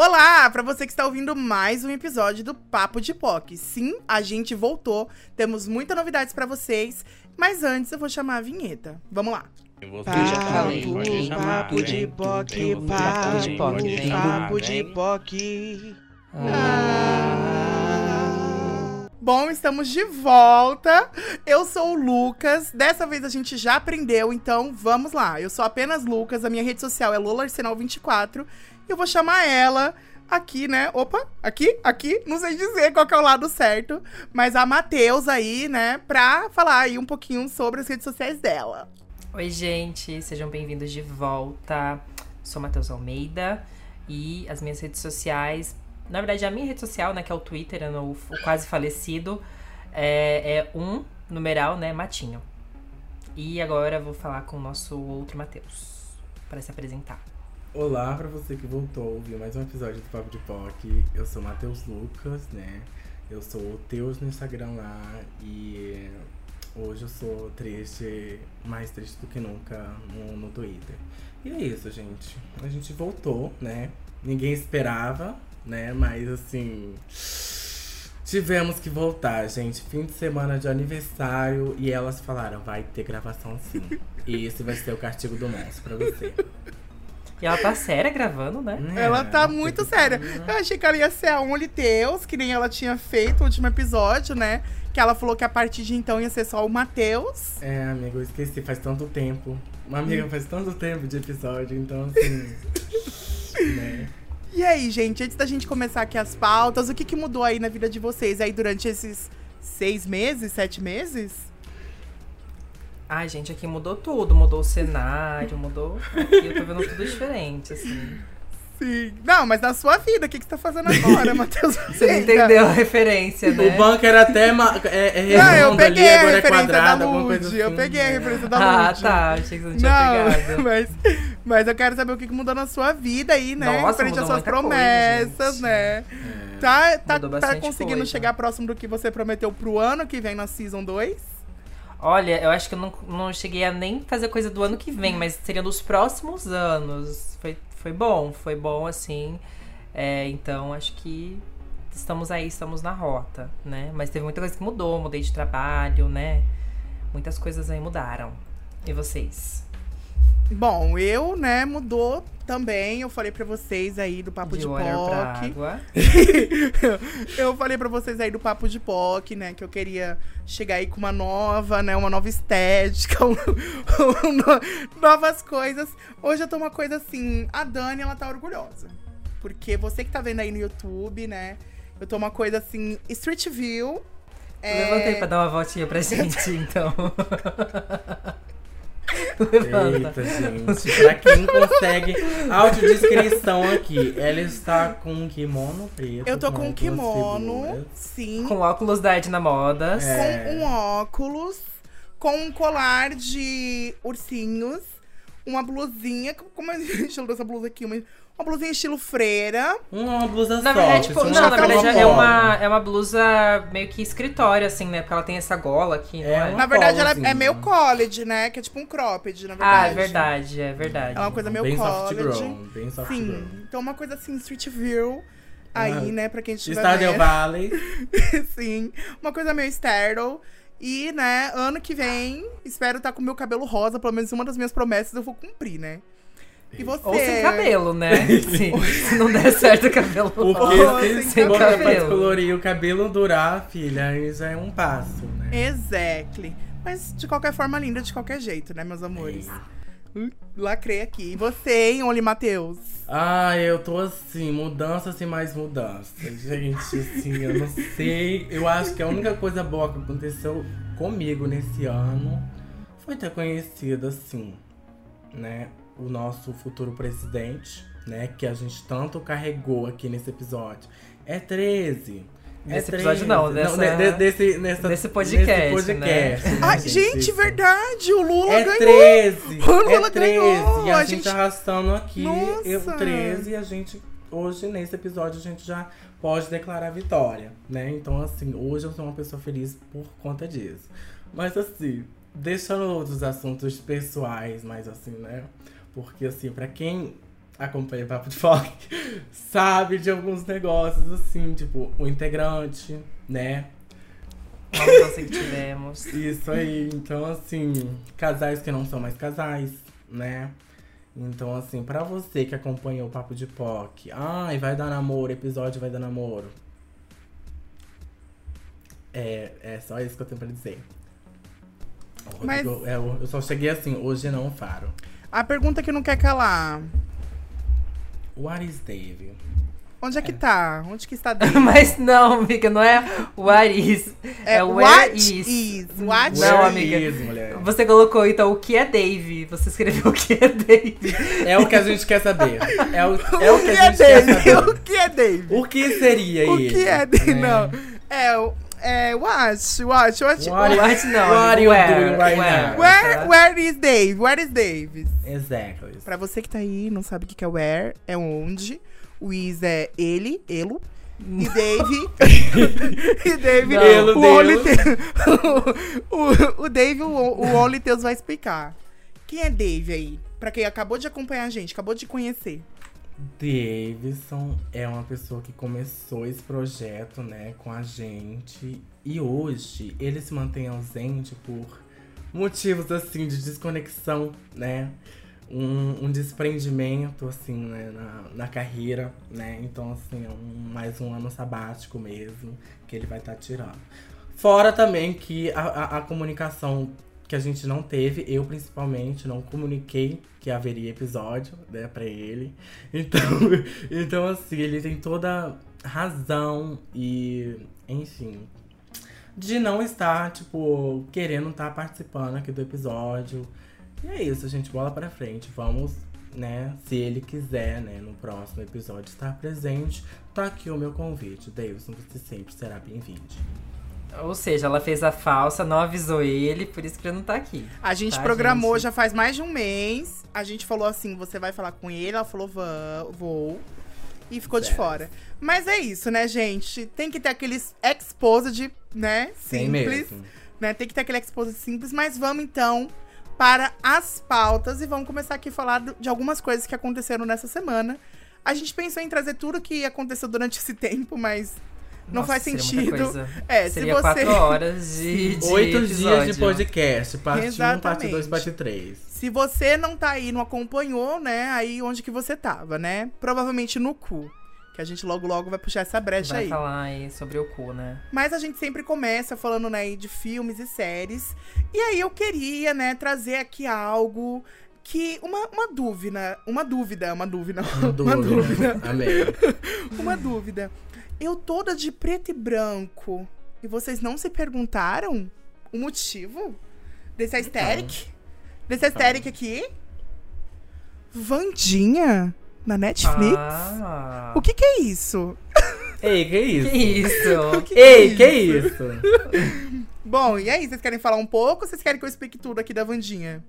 Olá, para você que está ouvindo mais um episódio do Papo de POC. Sim, a gente voltou. Temos muitas novidades para vocês, mas antes eu vou chamar a vinheta. Vamos lá. Papo, papo de POC, papo de POC, papo de POC. Bom, estamos de volta. Eu sou o Lucas. Dessa vez a gente já aprendeu, então vamos lá. Eu sou apenas Lucas, a minha rede social é LolaArsenal24 e eu vou chamar ela aqui, né? Opa, aqui, aqui, não sei dizer qual é o lado certo, mas a Matheus aí, né, pra falar aí um pouquinho sobre as redes sociais dela. Oi, gente, sejam bem-vindos de volta. Sou Matheus Almeida e as minhas redes sociais, na verdade, a minha rede social, né, que é o Twitter, é o, o quase falecido, é, é um numeral, né, Matinho. E agora vou falar com o nosso outro Matheus para se apresentar. Olá para você que voltou a ouvir mais um episódio do Papo de POC. Eu sou Matheus Lucas, né? Eu sou o Teus no Instagram lá e hoje eu sou triste, mais triste do que nunca no, no Twitter. E é isso, gente. A gente voltou, né? Ninguém esperava, né? Mas assim. Tivemos que voltar, gente. Fim de semana de aniversário e elas falaram: vai ter gravação sim. e esse vai ser o castigo do monstro pra você. E ela tá séria gravando, né? É, ela tá muito séria. Eu achei que ela ia ser a Only Teus, que nem ela tinha feito no último episódio, né? Que ela falou que a partir de então ia ser só o Matheus. É, amigo, eu esqueci, faz tanto tempo. Uma amiga faz tanto tempo de episódio, então assim. né? E aí, gente, antes da gente começar aqui as pautas, o que, que mudou aí na vida de vocês aí durante esses seis meses, sete meses? Ai, gente, aqui mudou tudo. Mudou o cenário, mudou. Aqui eu tô vendo tudo diferente, assim. Sim. Não, mas na sua vida, o que, que você tá fazendo agora, Matheus? Você não entendeu a referência, né? O banco era até ma- é, é redondo Não, eu ali, peguei a agora é referência quadrado, da alguma coisa Lud. Eu assim. peguei a referência da Ah, Lud. tá. Achei que você não tinha Não, pegado. mas, mas eu quero saber o que que mudou na sua vida aí, né? Nossa, Frente às suas coisa, promessas, gente. né? É. Tá, tá, tá conseguindo coisa. chegar próximo do que você prometeu pro ano que vem na Season 2? Olha, eu acho que eu não, não cheguei a nem fazer coisa do ano que vem, mas seria dos próximos anos. Foi, foi bom, foi bom assim. É, então acho que estamos aí, estamos na rota, né? Mas teve muita coisa que mudou, mudei de trabalho, né? Muitas coisas aí mudaram. E vocês? Bom, eu, né, mudou também. Eu falei pra vocês aí do Papo de, de POC. eu falei pra vocês aí do Papo de POC, né? Que eu queria chegar aí com uma nova, né? Uma nova estética, um- um no- novas coisas. Hoje eu tô uma coisa assim. A Dani, ela tá orgulhosa. Porque você que tá vendo aí no YouTube, né? Eu tô uma coisa assim, Street View. é, Levantei pra dar uma voltinha pra gente, então. Levanta. Eita, gente. Pra quem consegue audiodescrição aqui, ela está com um kimono preto. Eu tô com um duas kimono, figuras. sim. Com óculos da Edna Modas. É. com um óculos, com um colar de ursinhos, uma blusinha. Como é o estilo dessa blusa aqui? Uma, uma blusinha estilo freira. Uma blusa Na verdade, tipo, isso não, na é verdade uma é polo. uma, é uma blusa meio que escritório, assim, né? Porque ela tem essa gola aqui, É é? Na verdade, ela é polozinha. meio college, né? Que é tipo um cropped, na verdade. Ah, é verdade, é verdade. É uma coisa meio Bem soft college. grown, bem soft Sim. grown. Então, uma coisa assim, street view. Aí, Ah, né, pra quem estiver Stardew vendo. Valley. Sim. Uma coisa meio sterile. E, né, ano que vem, espero estar com meu cabelo rosa. Pelo menos uma das minhas promessas eu vou cumprir, né? E você? Ou sem cabelo, né? Sim. Se não der certo o cabelo Porque se sem for cabelo. pra descolorir o cabelo durar, filha, aí já é um passo, né? Exactly. Mas de qualquer forma, linda de qualquer jeito, né, meus amores? Hum, Lacrei aqui. E você, hein, Oli Matheus? Ah, eu tô assim, mudanças e mais mudanças. Gente, assim, eu não sei. Eu acho que a única coisa boa que aconteceu comigo nesse ano foi ter conhecido, assim, né, o nosso futuro presidente, né, que a gente tanto carregou aqui nesse episódio. É 13. É Nesse episódio não, dessa- de- de- desse, nessa, desse podcast, nesse podcast, né, Ai, gente, verdade, o Lula É ganhou. 13! O Lula é 13! ganhou, E a, a gente, gente- arrastando aqui Nossa. eu 13 e a gente, hoje, nesse episódio, a gente já pode declarar vitória, né? Então, assim, hoje eu sou uma pessoa feliz por conta disso. Mas, assim, deixando outros assuntos pessoais, mas assim, né? Porque, assim, pra quem acompanha o Papo de Foque sabe de alguns negócios, assim, tipo, o integrante, né? Mudança que tivemos. Isso aí. Então, assim, casais que não são mais casais, né? Então, assim, pra você que acompanhou o Papo de POC, ai, vai dar namoro, episódio vai dar namoro. É, é só isso que eu tenho pra dizer. Mas- Rodrigo- é, eu eu só cheguei assim, hoje não faro. A pergunta que não quer calar. What is Dave? Onde é que tá? Onde que está Dave? Mas não, amiga, não é what is. É, where what is. What Não, amiga. is, mulher? Você colocou então o que é Dave. Você escreveu o que é Dave. É o que a gente quer saber. É o, é o o que que é a gente quer Dave? saber. O que é Dave? O que seria O ele? que é Dave? né? Não. É, o- é, what? What? What? What What não, What you where, doing right where, now? Where, where is Dave? Where is Dave? Exactly. Pra você que tá aí e não sabe o que é where, é onde. O is é ele, elo. E Dave. e Dave. Não. O, Te- o, o Dave, o, o Only Teus vai explicar. Quem é Dave aí? Pra quem acabou de acompanhar a gente, acabou de conhecer. Davidson é uma pessoa que começou esse projeto, né, com a gente. E hoje ele se mantém ausente por motivos, assim, de desconexão, né? Um, um desprendimento, assim, né, na, na carreira, né? Então, assim, é um, mais um ano sabático mesmo que ele vai estar tirando. Fora também que a, a, a comunicação que a gente não teve, eu principalmente não comuniquei que haveria episódio, né, pra ele. Então, então assim, ele tem toda razão e, enfim, de não estar, tipo, querendo estar participando aqui do episódio. E é isso, gente, bola pra frente. Vamos, né, se ele quiser, né, no próximo episódio estar presente, tá aqui o meu convite. Davidson, você sempre será bem-vindo. Ou seja, ela fez a falsa, não avisou ele, por isso que ele não tá aqui. A gente Tá, programou gente? já faz mais de um mês. A gente falou assim: você vai falar com ele. Ela falou: "Vã- vou. E ficou de Certo. fora. Mas é isso, né, gente? Tem que ter aqueles exposed, né? Simples. mesmo. né? Tem que ter aquele exposed simples. Mas vamos então para as pautas e vamos começar aqui a falar de algumas coisas que aconteceram nessa semana. A gente pensou em trazer tudo que aconteceu durante esse tempo, mas não Nossa, faz sentido. É, Seria se você. quatro horas de, de Oito dias episódio. de podcast. Parte 1, parte Exatamente. 2, parte 3. Se você não tá aí, não acompanhou, né? Aí onde que você tava, né? Provavelmente no cu. Que a gente logo logo vai puxar essa brecha Vai aí. falar aí sobre o cu, né? Mas a gente sempre começa falando, né, de filmes e séries. E aí eu queria, né, trazer aqui algo que. Uma, uma dúvida. Uma dúvida, uma dúvida. Uma dúvida. Amém. Uma dúvida. Eu toda de preto e branco. E vocês não se perguntaram o motivo desse aesthetic? Desse aesthetic aqui? Vandinha? Na Netflix? Ah. O que que é isso? Ei, que isso? Que isso? Que que Ei, é que isso? Bom, e aí, vocês querem falar um pouco ou vocês querem que eu explique tudo aqui da Vandinha?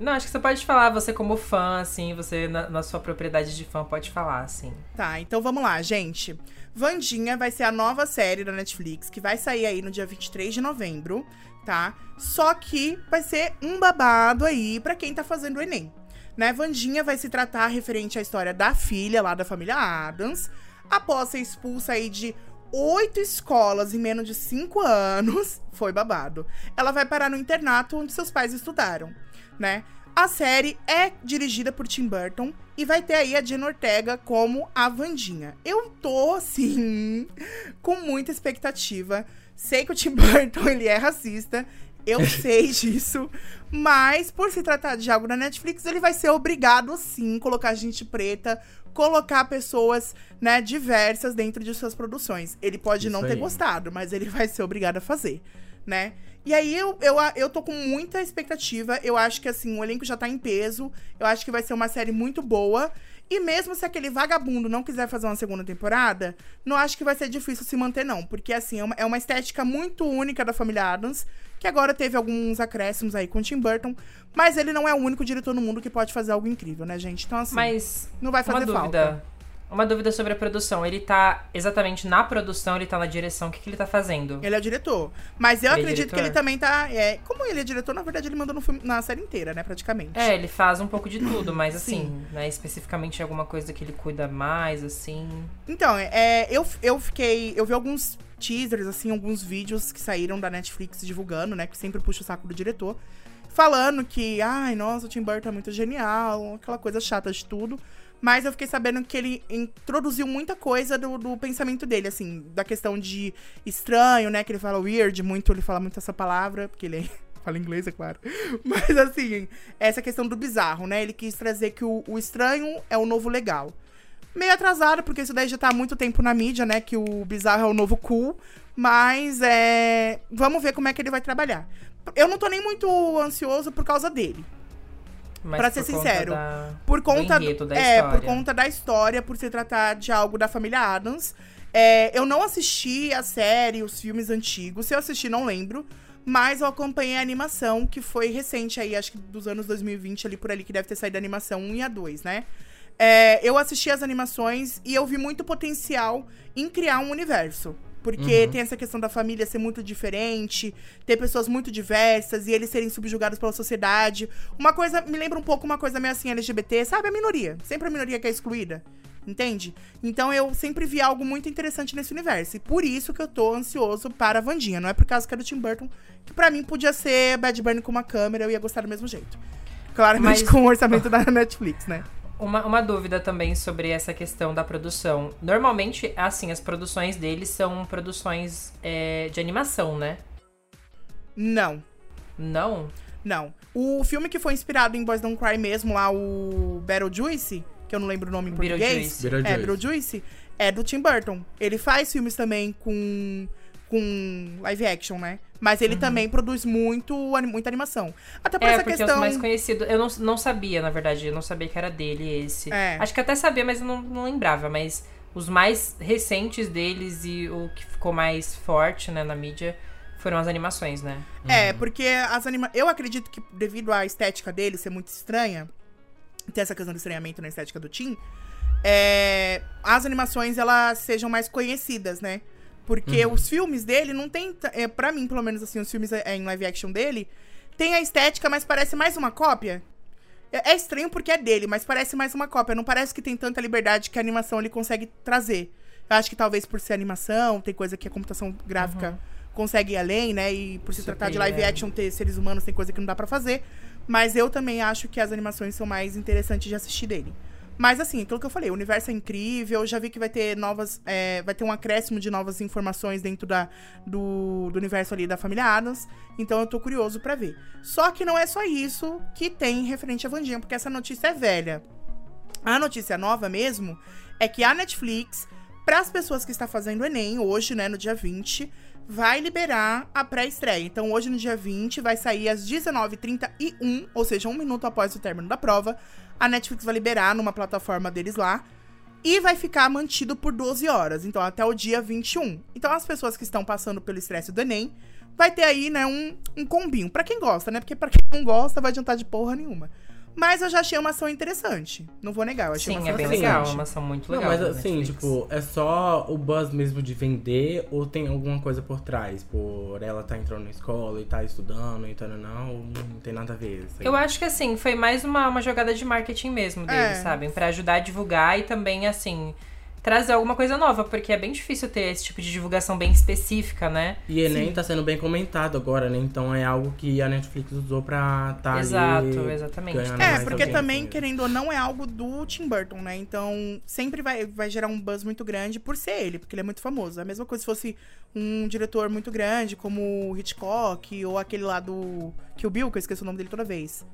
Não, acho que você pode falar, você como fã, assim, você na, na sua propriedade de fã pode falar, assim. Tá, então vamos lá, gente. Vandinha vai ser a nova série da Netflix, que vai sair aí no dia 23 de novembro, tá? Só que vai ser um babado aí pra quem tá fazendo o Enem. Né? Vandinha vai se tratar referente à história da filha lá da família Adams, após ser expulsa aí de oito escolas em menos de cinco anos. Foi babado. Ela vai parar no internato onde seus pais estudaram, né? A série é dirigida por Tim Burton e vai ter aí a Jenna Ortega como a Vandinha. Eu tô, assim, com muita expectativa. Sei que o Tim Burton, ele é racista. Eu sei disso. Mas, por se tratar de algo da Netflix, ele vai ser obrigado, sim, colocar gente preta, colocar pessoas, né, diversas dentro de suas produções. Ele pode Isso não ter aí. gostado, mas ele vai ser obrigado a fazer, né? E aí eu, eu, eu tô com muita expectativa. Eu acho que assim, o elenco já tá em peso. Eu acho que vai ser uma série muito boa. E mesmo se aquele vagabundo não quiser fazer uma segunda temporada, não acho que vai ser difícil se manter, não. Porque, assim, é uma, é uma estética muito única da família Adams, que agora teve alguns acréscimos aí com o Tim Burton. Mas ele não é o único diretor no mundo que pode fazer algo incrível, né, gente? Então, assim, Mas, não vai uma fazer dúvida. falta. Uma dúvida sobre a produção. Ele tá exatamente na produção, ele tá na direção. O que, que ele tá fazendo? Ele é o diretor. Mas eu Ele é acredito que ele também tá. É, como ele é diretor, na verdade, ele mandou no filme- na série inteira, né? Praticamente. É, ele faz um pouco de tudo, mas assim, Sim. né, especificamente alguma coisa que ele cuida mais, assim. Então, é, eu, eu fiquei. Eu vi alguns teasers, assim, alguns vídeos que saíram da Netflix divulgando, né? Que sempre puxa o saco do diretor. Falando que, ai, nossa, o Tim Burton é muito genial, aquela coisa chata de tudo. Mas eu fiquei sabendo que ele introduziu muita coisa do, do pensamento dele, assim, da questão de estranho, né? Que ele fala weird, muito, ele fala muito essa palavra, porque ele fala inglês, é claro. Mas assim, essa questão do bizarro, né? Ele quis trazer que o, o estranho é o novo legal. Meio atrasado, porque isso daí já tá há muito tempo na mídia, né? Que o bizarro é o novo cool. Mas é. Vamos ver como é que ele vai trabalhar. Eu não tô nem muito ansioso por causa dele. Mas Pra ser sincero, da- Por conta. enredo da é, história. por conta da história, por se tratar de algo da família Adams. É, eu não assisti a série, os filmes antigos. Se eu assisti, não lembro. Mas eu acompanhei a animação, que foi recente aí, acho que dos anos 2020, ali por ali, que deve ter saído a animação 1 e a 2, né? É, eu assisti as animações e eu vi muito potencial em criar um universo. Porque tem essa questão da família ser muito diferente, ter pessoas muito diversas e eles serem subjugados pela sociedade. Uma coisa, me lembra um pouco uma coisa meio assim LGBT, sabe? A minoria. Sempre a minoria que é excluída. Entende? Então eu sempre vi algo muito interessante nesse universo. E por isso que eu tô ansioso para a Vandinha. Não é por causa que é do Tim Burton, que pra mim podia ser Bad Bunny com uma câmera, eu ia gostar do mesmo jeito. Claramente Mas- com o orçamento da Netflix, né? Uma, uma dúvida também sobre essa questão da produção. Normalmente, assim, as produções deles são produções é, de animação, né? Não. Não? Não. O filme que foi inspirado em Boys Don't Cry mesmo, lá, o Beetlejuice, que eu não lembro o nome em português. Beetlejuice. É, Beetlejuice. É do Tim Burton. Ele faz filmes também com, com live action, né? Mas ele também produz muito, muita animação. Até por Uhum. É, essa porque questão... os mais conhecidos. Eu não, não sabia, na verdade. Eu não sabia que era dele esse. É. Acho que até sabia, mas eu não, não lembrava. Mas os mais recentes deles e o que ficou mais forte, né, na mídia foram as animações, né? É, porque as anima... Eu acredito que devido à estética dele ser muito estranha, ter essa questão do estranhamento na estética do Tim, é, as animações elas sejam mais conhecidas, né? Porque os filmes dele não tem. É, pra mim, pelo menos, assim, os filmes é, em live action dele, tem a estética, mas parece mais uma cópia. É, é estranho porque é dele, mas parece mais uma cópia. Não parece que tem tanta liberdade que a animação ele consegue trazer. Eu acho que talvez por ser animação, tem coisa que a computação gráfica consegue ir além, né? E por se tratar de live Superior. action, ter seres humanos, tem coisa que não dá pra fazer. Mas eu também acho que as animações são mais interessantes de assistir dele. Mas assim, aquilo que eu falei, o universo é incrível, já vi que vai ter novas. é, vai ter um acréscimo de novas informações dentro da, do, do universo ali da família Adams. Então eu tô curioso pra ver. Só que não é só isso que tem referente a Vandinha, porque essa notícia é velha. A notícia nova mesmo é que a Netflix, para as pessoas que está fazendo o Enem, hoje, né, no dia 20, vai liberar a pré-estreia. Então, hoje, no dia 20, vai sair às 19h31, ou seja, um minuto após o término da prova. A Netflix vai liberar numa plataforma deles lá. E vai ficar mantido por 12 horas, então até o dia 21. Então, as pessoas que estão passando pelo estresse do Enem, vai ter aí, né, um, um combinho. Pra quem gosta, né? Porque pra quem não gosta, vai adiantar de porra nenhuma. Mas eu já achei uma ação interessante. Não vou negar, eu achei Sim, uma é ação bem assim, legal. É interessante. uma ação muito Não, legal. mas da assim, Netflix. tipo, é só o buzz mesmo de vender ou tem alguma coisa por trás? Por ela tá entrando na escola e tá estudando e tal, não, não tem nada a ver. aí. Eu acho que assim, foi mais uma, uma jogada de marketing mesmo deles, É. sabem? Pra ajudar a divulgar e também, assim, trazer alguma coisa nova, porque é bem difícil ter esse tipo de divulgação bem específica, né? E Enem Sim. tá sendo bem comentado agora, né? Então é algo que a Netflix usou pra tá Exato, ali exatamente. É, porque também, querendo ou não, é algo do Tim Burton, né? Então, sempre vai, vai gerar um buzz muito grande por ser ele, porque ele é muito famoso. A mesma coisa se fosse um diretor muito grande, como o Hitchcock, ou aquele lá do Kill Bill, que eu esqueço o nome dele toda vez.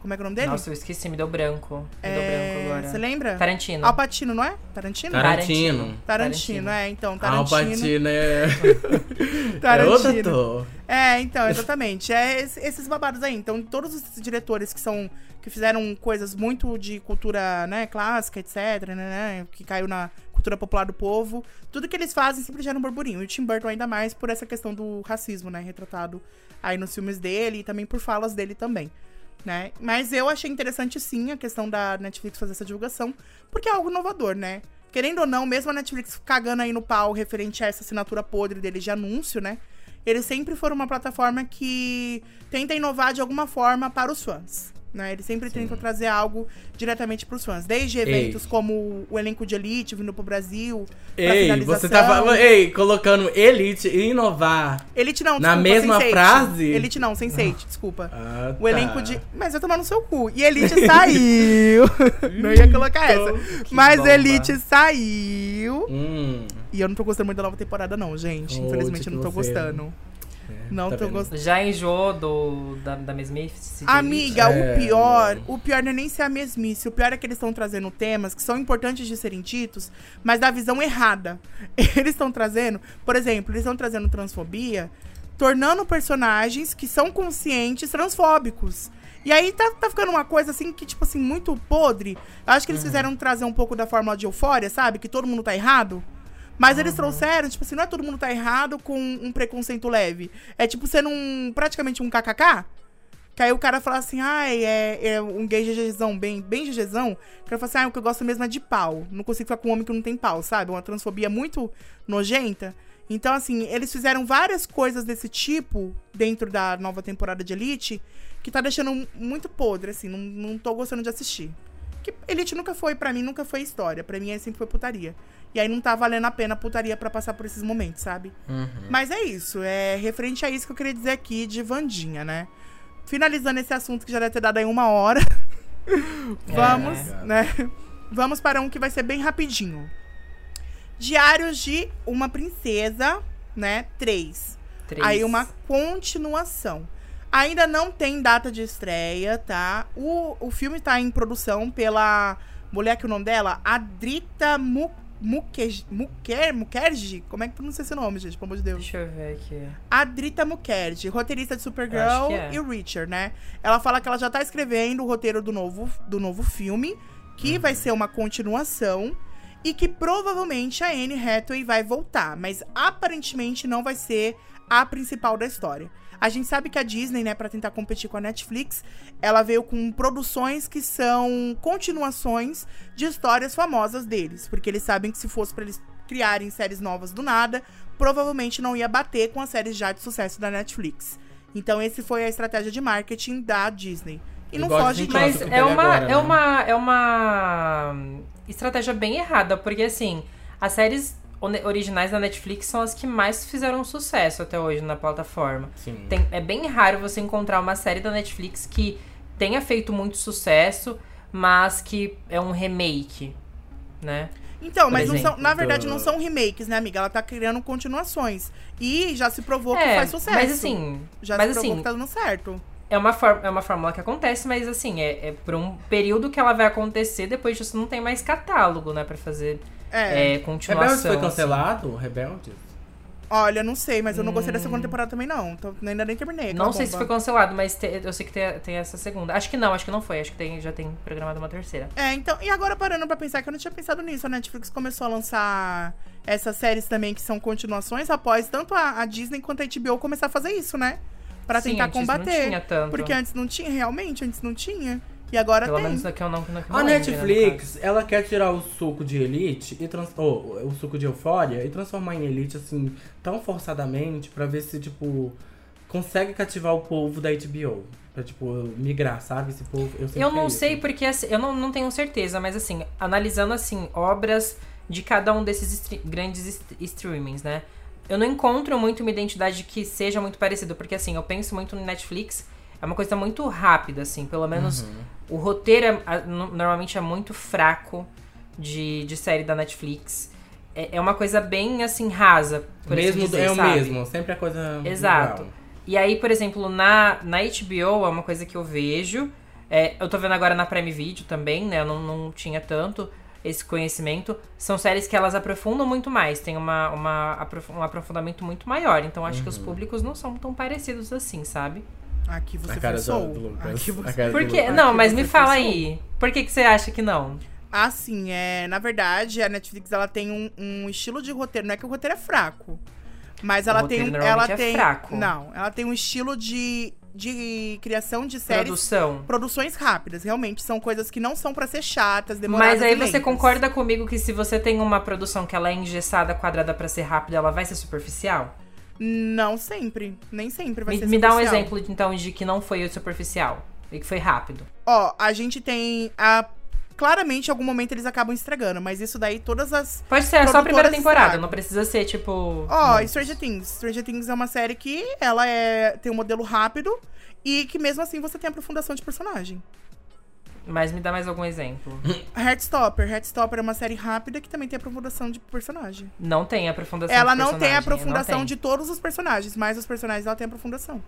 Como é que é o nome dele? Nossa, eu esqueci, me deu branco. Me deu É, branco agora. Você lembra? Tarantino. Al Pacino, não é? Tarantino? Tarantino. Tarantino, é, então, Al Tarantino. Pacino é... é Tarantino. outro. É, então, exatamente. É esse- esses babados aí. Então, todos os diretores que são. que fizeram coisas muito de cultura, né, clássica, etc., né, né, que caiu na cultura popular do povo, tudo que eles fazem sempre gera um burburinho. E o Tim Burton ainda mais por essa questão do racismo, né, retratado aí nos filmes dele e também por falas dele também. Né? Mas eu achei interessante sim a questão da Netflix fazer essa divulgação, porque é algo inovador, né? Querendo ou não, mesmo a Netflix cagando aí no pau referente a essa assinatura podre deles de anúncio, né? Eles sempre foram uma plataforma que tenta inovar de alguma forma para os fãs. Né? Eles sempre tentam trazer algo diretamente para os fãs. Desde eventos Ei. como o elenco de Elite vindo pro Brasil. Ei, você tá falando. Ei, colocando Elite e inovar. Elite não, Na desculpa, mesma Sense8. frase? Elite não, Sense8, desculpa. Ah, O tá. elenco de. Mas eu tomar no seu cu. E Elite saiu. não ia colocar essa. Que Mas bomba. Elite saiu. Hum. E eu não tô gostando muito da nova temporada, não, gente. Oh, Infelizmente eu não tô você. gostando. É, Não tá tô gostando. Já enjoou do, da, da mesmice? Amiga, É, o pior, o pior não é nem ser a mesmice. O pior é que eles estão trazendo temas que são importantes de serem ditos, mas da visão errada. Eles estão trazendo, por exemplo, eles estão trazendo transfobia, tornando personagens que são conscientes transfóbicos. E aí tá, tá ficando uma coisa assim que, tipo assim, muito podre. Eu acho que eles fizeram trazer um pouco da fórmula de eufória, sabe? Que todo mundo tá errado. Mas eles trouxeram, tipo assim, não é todo mundo tá errado com um preconceito leve. É tipo sendo um, praticamente um kkk. Que aí o cara fala assim, ai, é, é um gay GGzão, bem, bem GGzão. O cara fala assim, ah, o que eu gosto mesmo é de pau. Não consigo ficar com um homem que não tem pau, sabe? Uma transfobia muito nojenta. Então, assim, eles fizeram várias coisas desse tipo dentro da nova temporada de Elite que tá deixando muito podre, assim, não, não tô gostando de assistir. Que Elite nunca foi, pra mim, nunca foi história. Pra mim, sempre foi putaria. E aí não tá valendo a pena a putaria pra passar por esses momentos, sabe? Uhum. Mas é isso, é referente a isso que eu queria dizer aqui de Vandinha, né? Finalizando esse assunto que já deve ter dado aí uma hora. Vamos, É. né? Vamos para um que vai ser bem rapidinho. Diários de uma Princesa, né? Três. Três. Aí uma continuação. Ainda não tem data de estreia, tá? O, o filme tá em produção pela mulher que o nome dela, Adrita Mu, Muker, Mukerji? Como é que pronuncia esse nome, gente? Pelo amor de Deus. Deixa eu ver aqui. Adrita Mukherjee, roteirista de Supergirl é. e o Richard, né? Ela fala que ela já tá escrevendo o roteiro do novo, do novo filme, que Uhum. vai ser uma continuação e que provavelmente a Anne Hathaway vai voltar, mas aparentemente não vai ser a principal da história. A gente sabe que a Disney, né, para tentar competir com a Netflix, ela veio com produções que são continuações de histórias famosas deles, porque eles sabem que se fosse para eles criarem séries novas do nada, provavelmente não ia bater com as séries já de sucesso da Netflix. Então esse foi a estratégia de marketing da Disney. E não Igual a foge gente disso. Mas é uma, agora, é, né? uma, é uma estratégia bem errada, porque assim, as séries originais da Netflix são as que mais fizeram sucesso até hoje na plataforma. Sim. Tem- é bem raro você encontrar uma série da Netflix que tenha feito muito sucesso, mas que é um remake, né? Então, Por mas não são, na verdade do- não são remakes, né, amiga? Ela tá criando continuações. E já se provou que é, faz sucesso. mas assim, já mas se provou assim, que tá dando certo. é uma, é uma fórmula que acontece, mas assim, é, é por um período que ela vai acontecer, depois disso não tem mais catálogo, né, pra fazer É. é, continuação. Rebelde foi assim. cancelado? Rebelde? Olha, não sei, mas eu não gostei da segunda temporada também, não. Então, ainda nem terminei. Hum. Não sei se bomba. foi cancelado, mas te- eu sei que tem, tem essa segunda. Acho que não, acho que não foi. Acho que tem, já tem programado uma terceira. É, então, e agora parando pra pensar que eu não tinha pensado nisso, a Netflix começou a lançar essas séries também que são continuações após tanto a, a Disney quanto a HBO começar a fazer isso, né? Pra Sim, tentar antes combater. Não tinha tanto. Porque antes não tinha, realmente, antes não tinha. E agora Pelo tem. menos não, que eu não A né, Netflix, ela quer tirar o suco de Elite e trans... ou, o suco de Eufória e transformar em Elite, assim, tão forçadamente pra ver se, tipo, consegue cativar o povo da HBO. Pra, tipo, migrar, sabe? Esse povo. Eu, Eu não é isso. sei porque assim, eu não, não tenho certeza, mas assim, analisando assim, obras de cada um desses grandes est- streamings, né? Eu não encontro muito uma identidade que seja muito parecida, porque assim, eu penso muito no Netflix, é uma coisa muito rápida, assim, pelo menos Uhum. O roteiro é- a- normalmente é muito fraco de, de série da Netflix. É, é uma coisa bem assim, rasa, por assim Mesmo, dizer, é o sabe? mesmo, sempre a coisa. Exato. igual. E aí, por exemplo, na, na HBO é uma coisa que eu vejo. É, eu tô vendo agora na Prime Video também, né? Eu não, não tinha tanto esse conhecimento. São séries que elas aprofundam muito mais, tem uma, uma, um aprofundamento muito maior. Então acho Uhum. que os públicos não são tão parecidos assim, sabe? Aqui você A cara forçou. do, Lucas. Aqui A você... cara Por do quê? Não, mas me fala forçou. aí. Por que, que você acha que não? Assim, é, na verdade, a Netflix ela tem um, um estilo de roteiro, não é que o roteiro é fraco, mas ela tem ela é tem fraco. não, ela tem um estilo de de criação de séries. Produção. Produções rápidas, realmente. São coisas que não são pra ser chatas, demoradas. Mas aí e você concorda comigo que se você tem uma produção que ela é engessada, quadrada pra ser rápida, ela vai ser superficial? Não sempre. Nem sempre vai Me, ser me dá um exemplo, então, de que não foi superficial. E que foi rápido. Ó, a gente tem a. Claramente, em algum momento eles acabam estragando, mas isso daí, todas as. Pode ser só a primeira temporada, estragam. não precisa ser, tipo... Ó, Stranger Things. Stranger Things é uma série que ela é tem um modelo rápido e que mesmo assim você tem aprofundação de personagem. Mas me dá mais algum exemplo. Heartstopper. Heartstopper é uma série rápida que também tem aprofundação de personagem. Não tem aprofundação ela de não tem aprofundação não de tem. todos os personagens, mas os personagens ela tem aprofundação.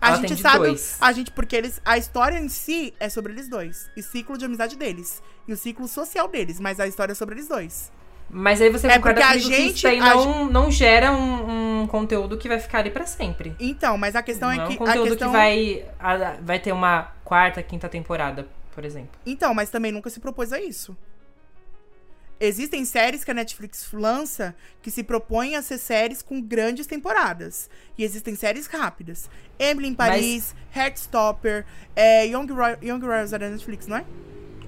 A Ela gente sabe, dois. a gente porque eles a história em si é sobre eles dois, e ciclo de amizade deles, e o ciclo social deles, mas a história é sobre eles dois. Mas aí você É concorda porque a comigo que gente- isso aí a não, não gera um, um conteúdo que vai ficar ali pra sempre. Então, mas a questão não é é que um conteúdo a questão que vai, vai ter uma quarta, quinta temporada, por exemplo. Então, mas também nunca se propôs a isso. Existem séries que a Netflix lança que se propõem a ser séries com grandes temporadas. E existem séries rápidas. Emily em Paris, Heartstopper, é, Young, Roy Young Royals é da Netflix, não é?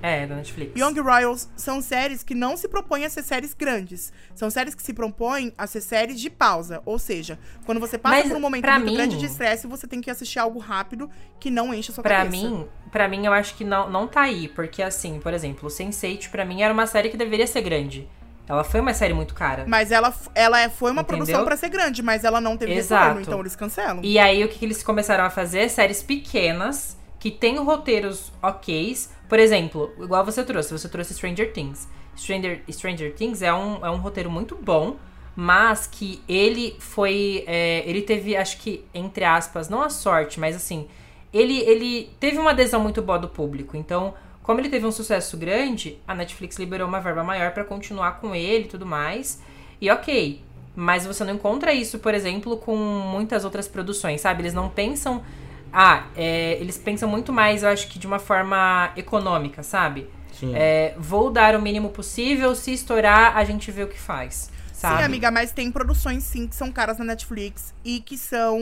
É, da Netflix. Young Royals são séries que não se propõem a ser séries grandes. São séries que se propõem a ser séries de pausa. Ou seja, quando você passa Mas, por um momento pra muito mim- grande de estresse, você tem que assistir algo rápido que não enche a sua Pra cabeça. mim, pra mim, eu acho que não, não tá aí. Porque, assim, por exemplo, Sense8, pra mim, era uma série que deveria ser grande. Ela foi uma série muito cara. Mas ela, ela é- foi uma Entendeu? produção pra ser grande, mas ela não teve Exato. retorno, então eles cancelam. E aí, o que, que eles começaram a fazer? Séries pequenas, que tem roteiros oks. Por exemplo, igual você trouxe, você trouxe Stranger Things. Stranger, Stranger Things é um, é um roteiro muito bom, mas que ele foi. é, ele teve, acho que, entre aspas, não a sorte, mas assim, ele, ele teve uma adesão muito boa do público. Então, como ele teve um sucesso grande, a Netflix liberou uma verba maior pra continuar com ele e tudo mais. E ok. Mas você não encontra isso, por exemplo, com muitas outras produções, sabe? Eles não pensam. Ah, é, eles pensam muito mais, eu acho que de uma forma econômica, sabe? Sim. É, vou dar o mínimo possível, se estourar, a gente vê o que faz. Sabe? Sim, amiga, mas tem produções sim que são caras na Netflix e que são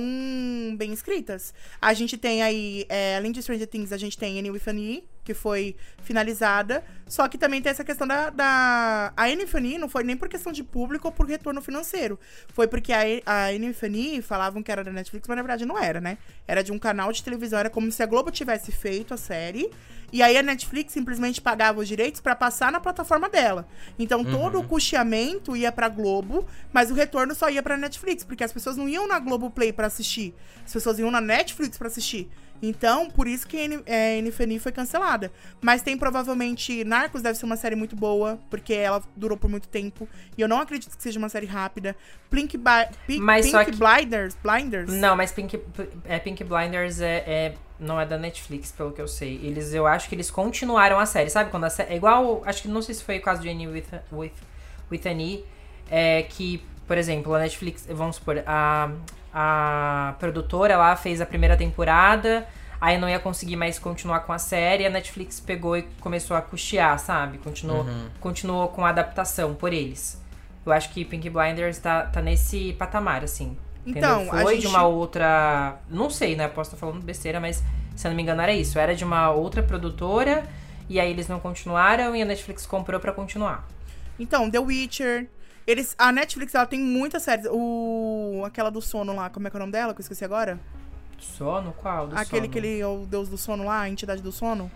bem escritas. A gente tem aí, é, além de Stranger Things, a gente tem Annie with an E, que foi finalizada. Só que também tem essa questão da. da... A E não foi nem por questão de público ou por retorno financeiro. Foi porque a, a E falavam que era da Netflix, mas na verdade não era, né? Era de um canal de televisão, era como se a Globo tivesse feito a série. E aí a Netflix simplesmente pagava os direitos pra passar na plataforma dela. Então todo o custeamento ia pra Globo, mas o retorno só ia pra Netflix, porque as pessoas não iam na Globo Play pra assistir. As pessoas iam na Netflix pra assistir. Então, por isso que é, NFNI foi cancelada. Mas tem provavelmente. Narcos deve ser uma série muito boa, porque ela durou por muito tempo. E eu não acredito que seja uma série rápida. Pink, Mas Pink que- Blinders. Blinders. Não, mas Pink, é, Pink Blinders é, é- não é da Netflix, pelo que eu sei. Eles, eu acho que eles continuaram a série, sabe? Quando a série, é igual, acho que não sei se foi o caso de Annie with, with, with Annie, é que, por exemplo, a Netflix, vamos supor, a, a produtora lá fez a primeira temporada, aí não ia conseguir mais continuar com a série, a Netflix pegou e começou a custear, sabe? Continuou, continuou com a adaptação por eles. Eu acho que Pink Blinders tá, tá nesse patamar, assim. Então, Entendeu? a Foi gente- de uma outra. Não sei, né? Posso estar falando besteira, mas se eu não me engano era isso. Era de uma outra produtora. E aí eles não continuaram e a Netflix comprou pra continuar. Então, The Witcher. Eles, a Netflix ela tem muitas séries. O, aquela do sono lá, como é que é o nome dela? Que eu esqueci agora. Sono? Qual? Do Aquele sono? que ele é o deus do sono lá, a entidade do sono.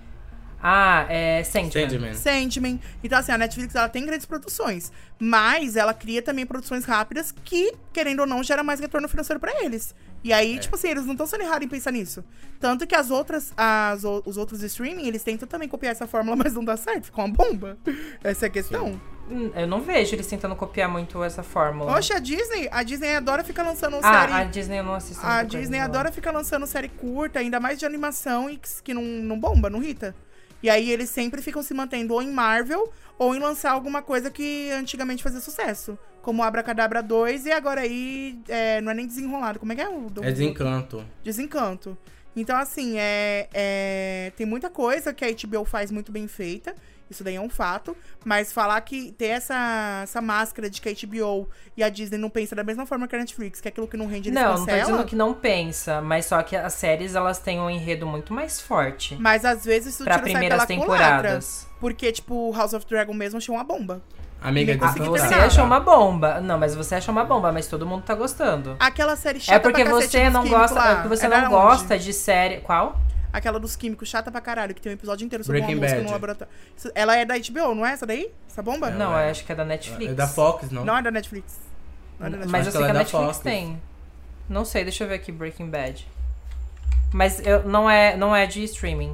Ah, é Sandman. Sandman. Sandman. Então, assim, a Netflix ela tem grandes produções. Mas ela cria também produções rápidas que, querendo ou não, gera mais retorno financeiro pra eles. E aí, tipo assim, eles não estão sendo errados em pensar nisso. Tanto que as outras, as, os outros streaming, eles tentam também copiar essa fórmula, mas não dá certo. Fica uma bomba. Essa é a questão. Hum, Eu não vejo eles tentando copiar muito essa fórmula. Oxe, a Disney, a Disney adora ficar lançando ah, série. a Disney eu não assisto A Disney adora ficar lançando série curta, ainda mais de animação, e que, que não, não bomba, não irrita. E aí eles sempre ficam se mantendo ou em Marvel ou em lançar alguma coisa que antigamente fazia sucesso. Como Abracadabra 2 e agora aí é, não é nem desenrolado. Como é que é o do, É desencanto. Desencanto. Então, assim, é, é, tem muita coisa que a HBO faz muito bem feita. Isso daí é um fato. Mas falar que ter essa, essa máscara de que a HBO e a Disney não pensa da mesma forma que a Netflix, que é aquilo que não rende eles Não, não tô dizendo que não pensa, mas só que as séries elas têm um enredo muito mais forte. Mas às vezes isso Pra tira sai primeiras pela culatra. temporadas. Porque, tipo, House of Dragon mesmo achei uma bomba. Amiga, Ah, você achou uma bomba. Não, mas você achou uma bomba, mas todo mundo tá gostando. Aquela série chata É porque você não gosta, é porque você É da não onde? gosta de série. Qual? Aquela dos químicos, chata pra caralho, que tem um episódio inteiro sobre Breaking uma música Bad. no laboratório. Ela é da HBO, não é essa daí? Essa bomba? Não, é. eu acho que é da Netflix. É da Fox, não? Não é da Netflix. Não é da Netflix. Mas Acho eu sei que a é Netflix Fox. tem. Não sei, deixa eu ver aqui Breaking Bad. Mas eu, não, é, não é de streaming.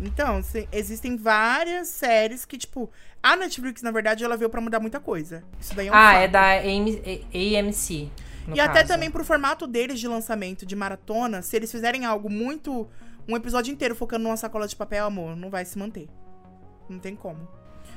Então, se- existem várias séries que, tipo, a Netflix, na verdade, ela veio pra mudar muita coisa. Isso daí é um ah, fato. é da AMC. E até caso. também pro formato deles de lançamento, de maratona, se eles fizerem algo muito. Um episódio inteiro focando numa sacola de papel, amor, não vai se manter. Não tem como.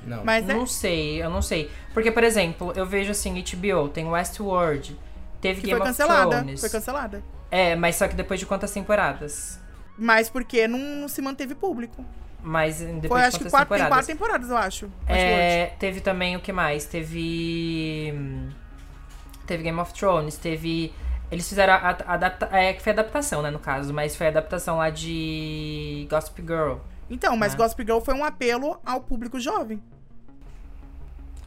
Não. Mas é. Não sei, eu não sei. Porque, por exemplo, eu vejo assim, HBO, tem Westworld, teve Que Game foi of cancelada. Thrones. Foi cancelada. É, mas só que depois de quantas temporadas? Mas porque não, não se manteve público. Mas depois Foi, de acho que quatro, tem temporadas? quatro temporadas, eu acho. É, teve também o que mais? Teve. Teve Game of Thrones, teve. Eles fizeram a, a adapta, é que foi adaptação, né, no caso, mas foi a adaptação lá de Gossip Girl. Então, mas né? Gossip Girl foi um apelo ao público jovem.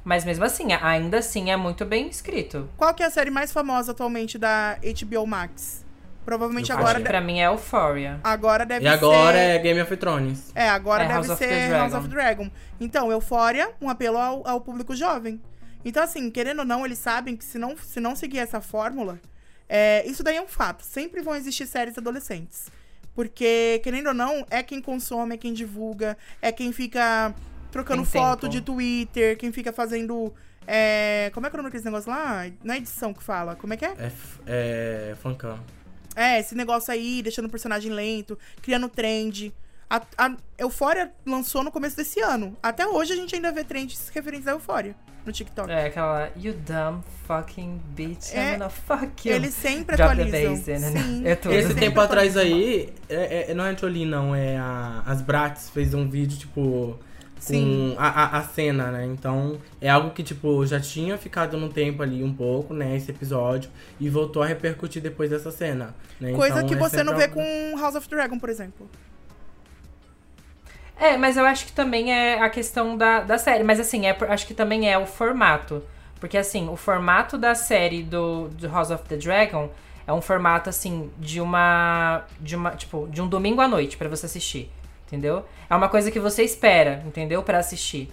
Mas mesmo assim, ainda assim é muito bem escrito. Qual que é a série mais famosa atualmente da HBO Max? Provavelmente Eu agora, Acho pra mim é Euphoria. agora deve E agora ser... é Game of Thrones. É, agora É, deve House of ser House Dragon. of Dragon. Então, Euphoria, um apelo ao, ao público jovem. Então, assim, querendo ou não, eles sabem que se não, se não seguir essa fórmula, é, isso daí é um fato. Sempre vão existir séries adolescentes. Porque, querendo ou não, é quem consome, é quem divulga, é quem fica trocando Tem foto tempo. de Twitter, quem fica fazendo. é, como é que é o nome daquele negócio lá? Na edição que fala. Como é que é? É, é fancam. É, esse negócio aí, deixando o personagem lento, criando trend. A, a Euphoria lançou no começo desse ano. Até hoje a gente ainda vê trends referentes a Euphoria no TikTok. É aquela You dumb fucking bitch, É, I'm gonna fuck you. Eles sempre Drop the atualizam. bass, né, né? Sim. É tudo. Esse Sempre tempo atrás aí, é, é- não é a Jolie, não, é a, as Bratz fez um vídeo, tipo, Sim. com a, a, a cena, né? Então, é algo que, tipo, já tinha ficado no tempo ali um pouco, né, esse episódio, e voltou a repercutir depois dessa cena. Né? Coisa Então, que é você não vê algo- com House of Dragon, por exemplo. É, mas eu acho que também é a questão da, da série. Mas assim, é, acho que também é o formato. Porque assim, o formato da série do, do House of the Dragon é um formato assim de uma de uma, tipo, de um domingo à noite pra você assistir, entendeu? É uma coisa que você espera, entendeu? Pra assistir.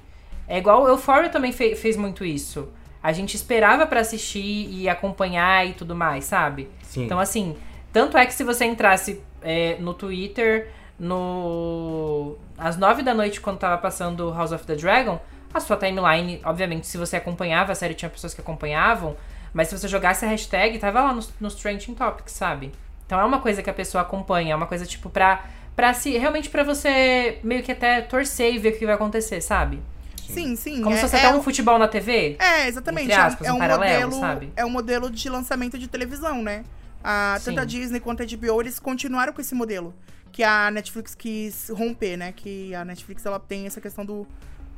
É igual o Euphoria também fe- fez muito isso. A gente esperava pra assistir e acompanhar e tudo mais, sabe? Sim. Então, assim, tanto é que se você entrasse é, no Twitter, no. às nove da noite, quando tava passando House of the Dragon, a sua timeline, obviamente, se você acompanhava a série, tinha pessoas que acompanhavam, mas se você jogasse a hashtag, tava lá nos, nos trending topics, sabe? Então é uma coisa que a pessoa acompanha, é uma coisa, tipo, pra. Pra se, realmente pra você meio que até torcer e ver o que vai acontecer, sabe? Sim, sim. Como é, se fosse é até um futebol na TV. É, exatamente. Entre aspas, é um, um é paralelo, modelo, sabe? é um modelo de lançamento de televisão, né? A, tanto a. Disney quanto a HBO, eles continuaram com esse modelo. Que a Netflix quis romper, né? Que a Netflix, ela tem essa questão do...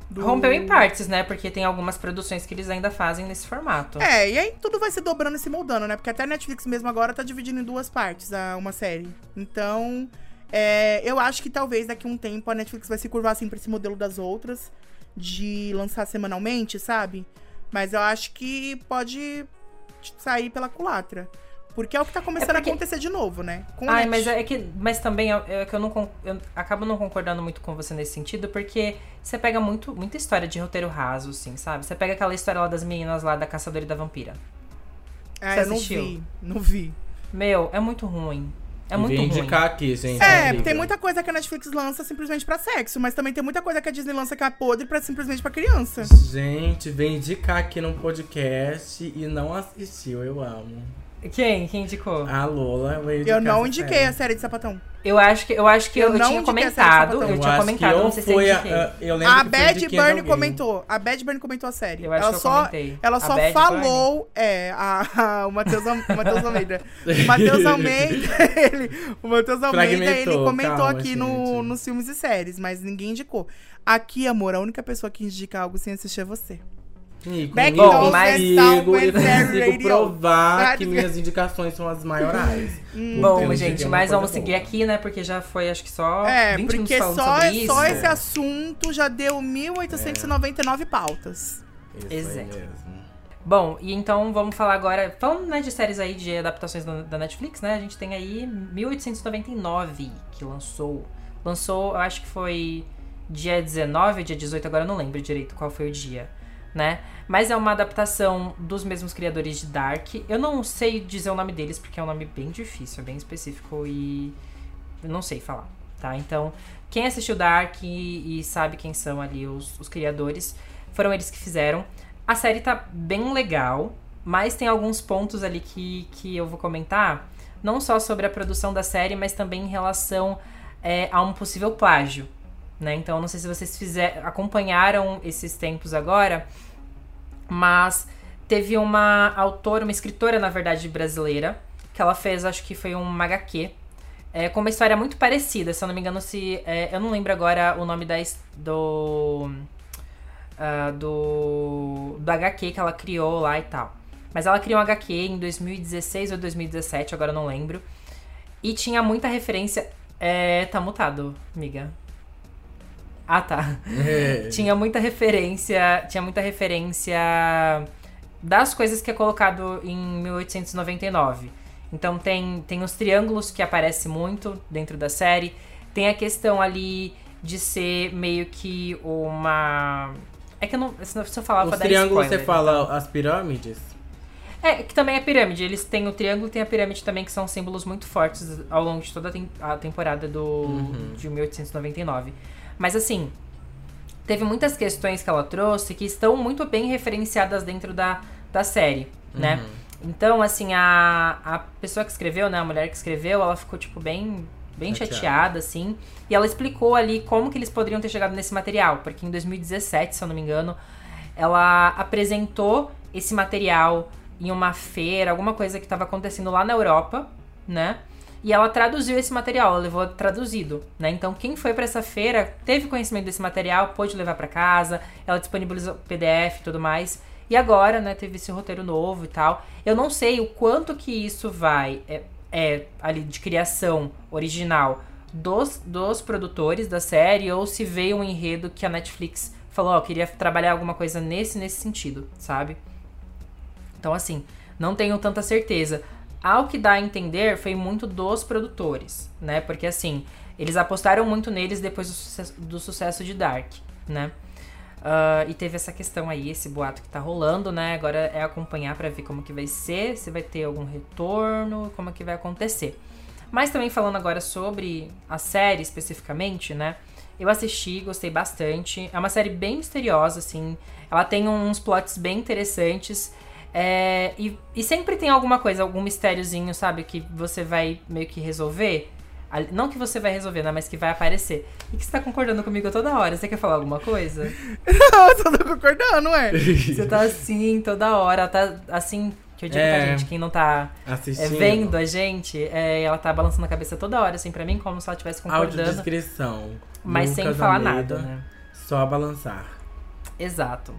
do... Rompeu em partes, né? Porque tem algumas produções que eles ainda fazem nesse formato. É, e aí tudo vai se dobrando e se moldando, né? Porque até a Netflix mesmo agora tá dividindo em duas partes a, uma série. Então, é, eu acho que talvez daqui a um tempo a Netflix vai se curvar assim pra esse modelo das outras, de lançar semanalmente, sabe? Mas eu acho que pode sair pela culatra. Porque é o que tá começando porque- a acontecer de novo, né? Com Ai, mas é que. Mas também é, é que eu não eu acabo não concordando muito com você nesse sentido, porque você pega muito, muita história de roteiro raso, assim, sabe? Você pega aquela história lá das meninas lá da Caçadora e da Vampira. Ah, você eu não assistiu? vi. Não vi. Meu, é muito ruim. É muito Vem ruim. indicar aqui, gente. É, tem muita coisa que a Netflix lança simplesmente pra sexo, mas também tem muita coisa que a Disney lança que é podre pra simplesmente pra criança. Gente, vem indicar aqui no podcast e não assistiu, eu amo. Quem? Quem indicou? A Lola indicar Eu não indiquei série. a série de sapatão. Eu acho que eu, acho que Eu eu, não tinha comentado. sapatão. Eu tinha comentado, eu não sei se eu fui a- indiquei. a- eu lembro A Bad alguém. comentou. A Bad Bunny comentou a série. Eu acho ela que eu só, comentei. ela só falou. É, a, a- o Matheus Almeida. O Matheus Almeida, ele, o Matheus Almeida, ele comentou calma, aqui no, nos filmes e séries, mas ninguém indicou. Aqui, amor, a única pessoa que indica algo sem assistir é você. Back comigo Bom, eu mas- consigo, With eu consigo provar que minhas indicações são as maiorais. Hum. Bom, gente, mas vamos seguir boa. aqui, né? Porque já foi, acho que só É, 20 minutos porque só, sobre isso. só esse assunto já deu 1.899 pautas. Isso Exato. aí mesmo. Bom, e então vamos falar agora. Falando né, de séries aí de adaptações da, da Netflix, né? A gente tem aí 1899 que lançou. Lançou, eu acho que foi dia 19 ou dia 18, agora eu não lembro direito qual foi o dia, né? Mas é uma adaptação dos mesmos criadores de Dark. Eu não sei dizer o nome deles porque é um nome bem difícil, é bem específico e eu não sei falar, tá? Então, quem assistiu Dark e, e sabe quem são ali os, os criadores, foram eles que fizeram. A série tá bem legal, mas tem alguns pontos ali que, que eu vou comentar, não só sobre a produção da série, mas também em relação é, a um possível plágio. Né? Então, não sei se vocês fizer, acompanharam esses tempos agora, mas teve uma autora, uma escritora, na verdade, brasileira, que ela fez, acho que foi um HQ, é, com uma história muito parecida. Se eu não me engano, se. é, eu não lembro agora o nome da, do. ah, do. do HQ que ela criou lá e tal. Mas ela criou um HQ em 2016 ou 2017, agora eu não lembro. E tinha muita referência. É, tá mutado, amiga. Ah, tá. É. Tinha muita referência. Tinha muita referência das coisas que é colocado em 1899. Então tem, tem os triângulos que aparecem muito dentro da série. Tem a questão ali de ser meio que uma. É que eu não. Se eu falar, Os pra dar triângulos spoiler, você fala as pirâmides? é, que também é pirâmide. Eles têm o triângulo e tem a pirâmide também, que são símbolos muito fortes ao longo de toda a temporada do, Uhum. de 1899. Mas assim, teve muitas questões que ela trouxe que estão muito bem referenciadas dentro da, da série, né? Uhum. Então, assim, a, a pessoa que escreveu, né, a mulher que escreveu, ela ficou, tipo, bem, bem Chateada. chateada, assim. E ela explicou ali como que eles poderiam ter chegado nesse material. Porque em 2017, se eu não me engano, ela apresentou esse material em uma feira, alguma coisa que estava acontecendo lá na Europa, né? E ela traduziu esse material, ela levou traduzido, né? Então quem foi para essa feira teve conhecimento desse material, pôde levar para casa, ela disponibilizou PDF e tudo mais. E agora, né, teve esse roteiro novo e tal. Eu não sei o quanto que isso vai é, é ali de criação original dos, dos produtores da série ou se veio um enredo que a Netflix falou, ó, queria trabalhar alguma coisa nesse nesse sentido, sabe? Então, assim, não tenho tanta certeza. Ao que dá a entender, foi muito dos produtores, né? Porque, assim, eles apostaram muito neles depois do sucesso, do sucesso de Dark, né? Ah, e teve essa questão aí, esse boato que tá rolando, né? Agora é acompanhar pra ver como que vai ser, se vai ter algum retorno, como que vai acontecer. Mas também falando agora sobre a série especificamente, né? Eu assisti, gostei bastante. É uma série bem misteriosa, assim. Ela tem uns plots bem interessantes. É, e, e sempre tem alguma coisa, algum mistériozinho, sabe? Que você vai meio que resolver. Não que você vai resolver, né? Mas que vai aparecer. E que você tá concordando comigo toda hora. Você quer falar alguma coisa? Não, eu só tô concordando, ué. Você tá assim toda hora. Tá assim. Que eu digo pra É. gente, quem não tá é, vendo a gente, é, ela tá balançando a cabeça toda hora, assim, pra mim, como se ela estivesse concordando. Audiodescrição. Mas sem falar nada, né? Só balançar. Exato.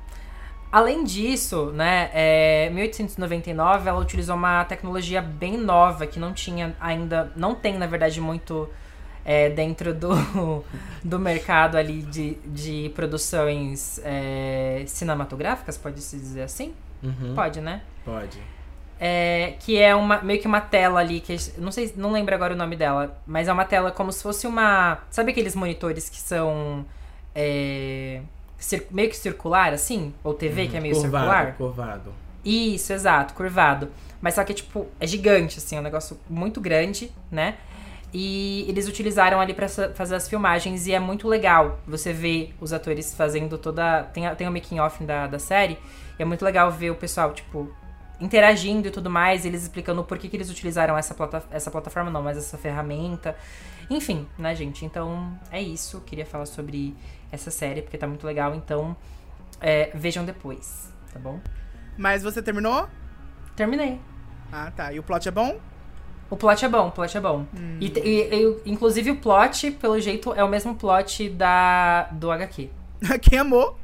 Além disso, né, é, 1899 ela utilizou uma tecnologia bem nova que não tinha ainda, não tem na verdade muito é, dentro do, do mercado ali de, de produções é, cinematográficas, pode-se dizer assim? Uhum, Pode, né? Pode. É, que é uma, meio que uma tela ali, que não sei, não lembro agora o nome dela, mas é uma tela como se fosse uma. Sabe aqueles monitores que são é, meio que circular, assim? Ou TV que é meio curvado, circular? Curvado. Isso, exato, curvado. Mas só que, tipo, é gigante, assim, é um negócio muito grande, né? E eles utilizaram ali pra sa- fazer as filmagens e é muito legal você ver os atores fazendo toda. Tem, a- tem o making off da, da série, e é muito legal ver o pessoal, tipo, interagindo e tudo mais, eles explicando por que, que eles utilizaram essa, plata essa plataforma, não, mas essa ferramenta. Enfim, né, gente? Então é isso. Queria falar sobre essa série, porque tá muito legal. Então é, vejam depois, tá bom? Mas você terminou? Terminei. Ah, tá. E o plot é bom? O plot é bom, o plot é bom. Hum. E, e- e, inclusive o plot, pelo jeito, é o mesmo plot da, do HQ. Quem amou?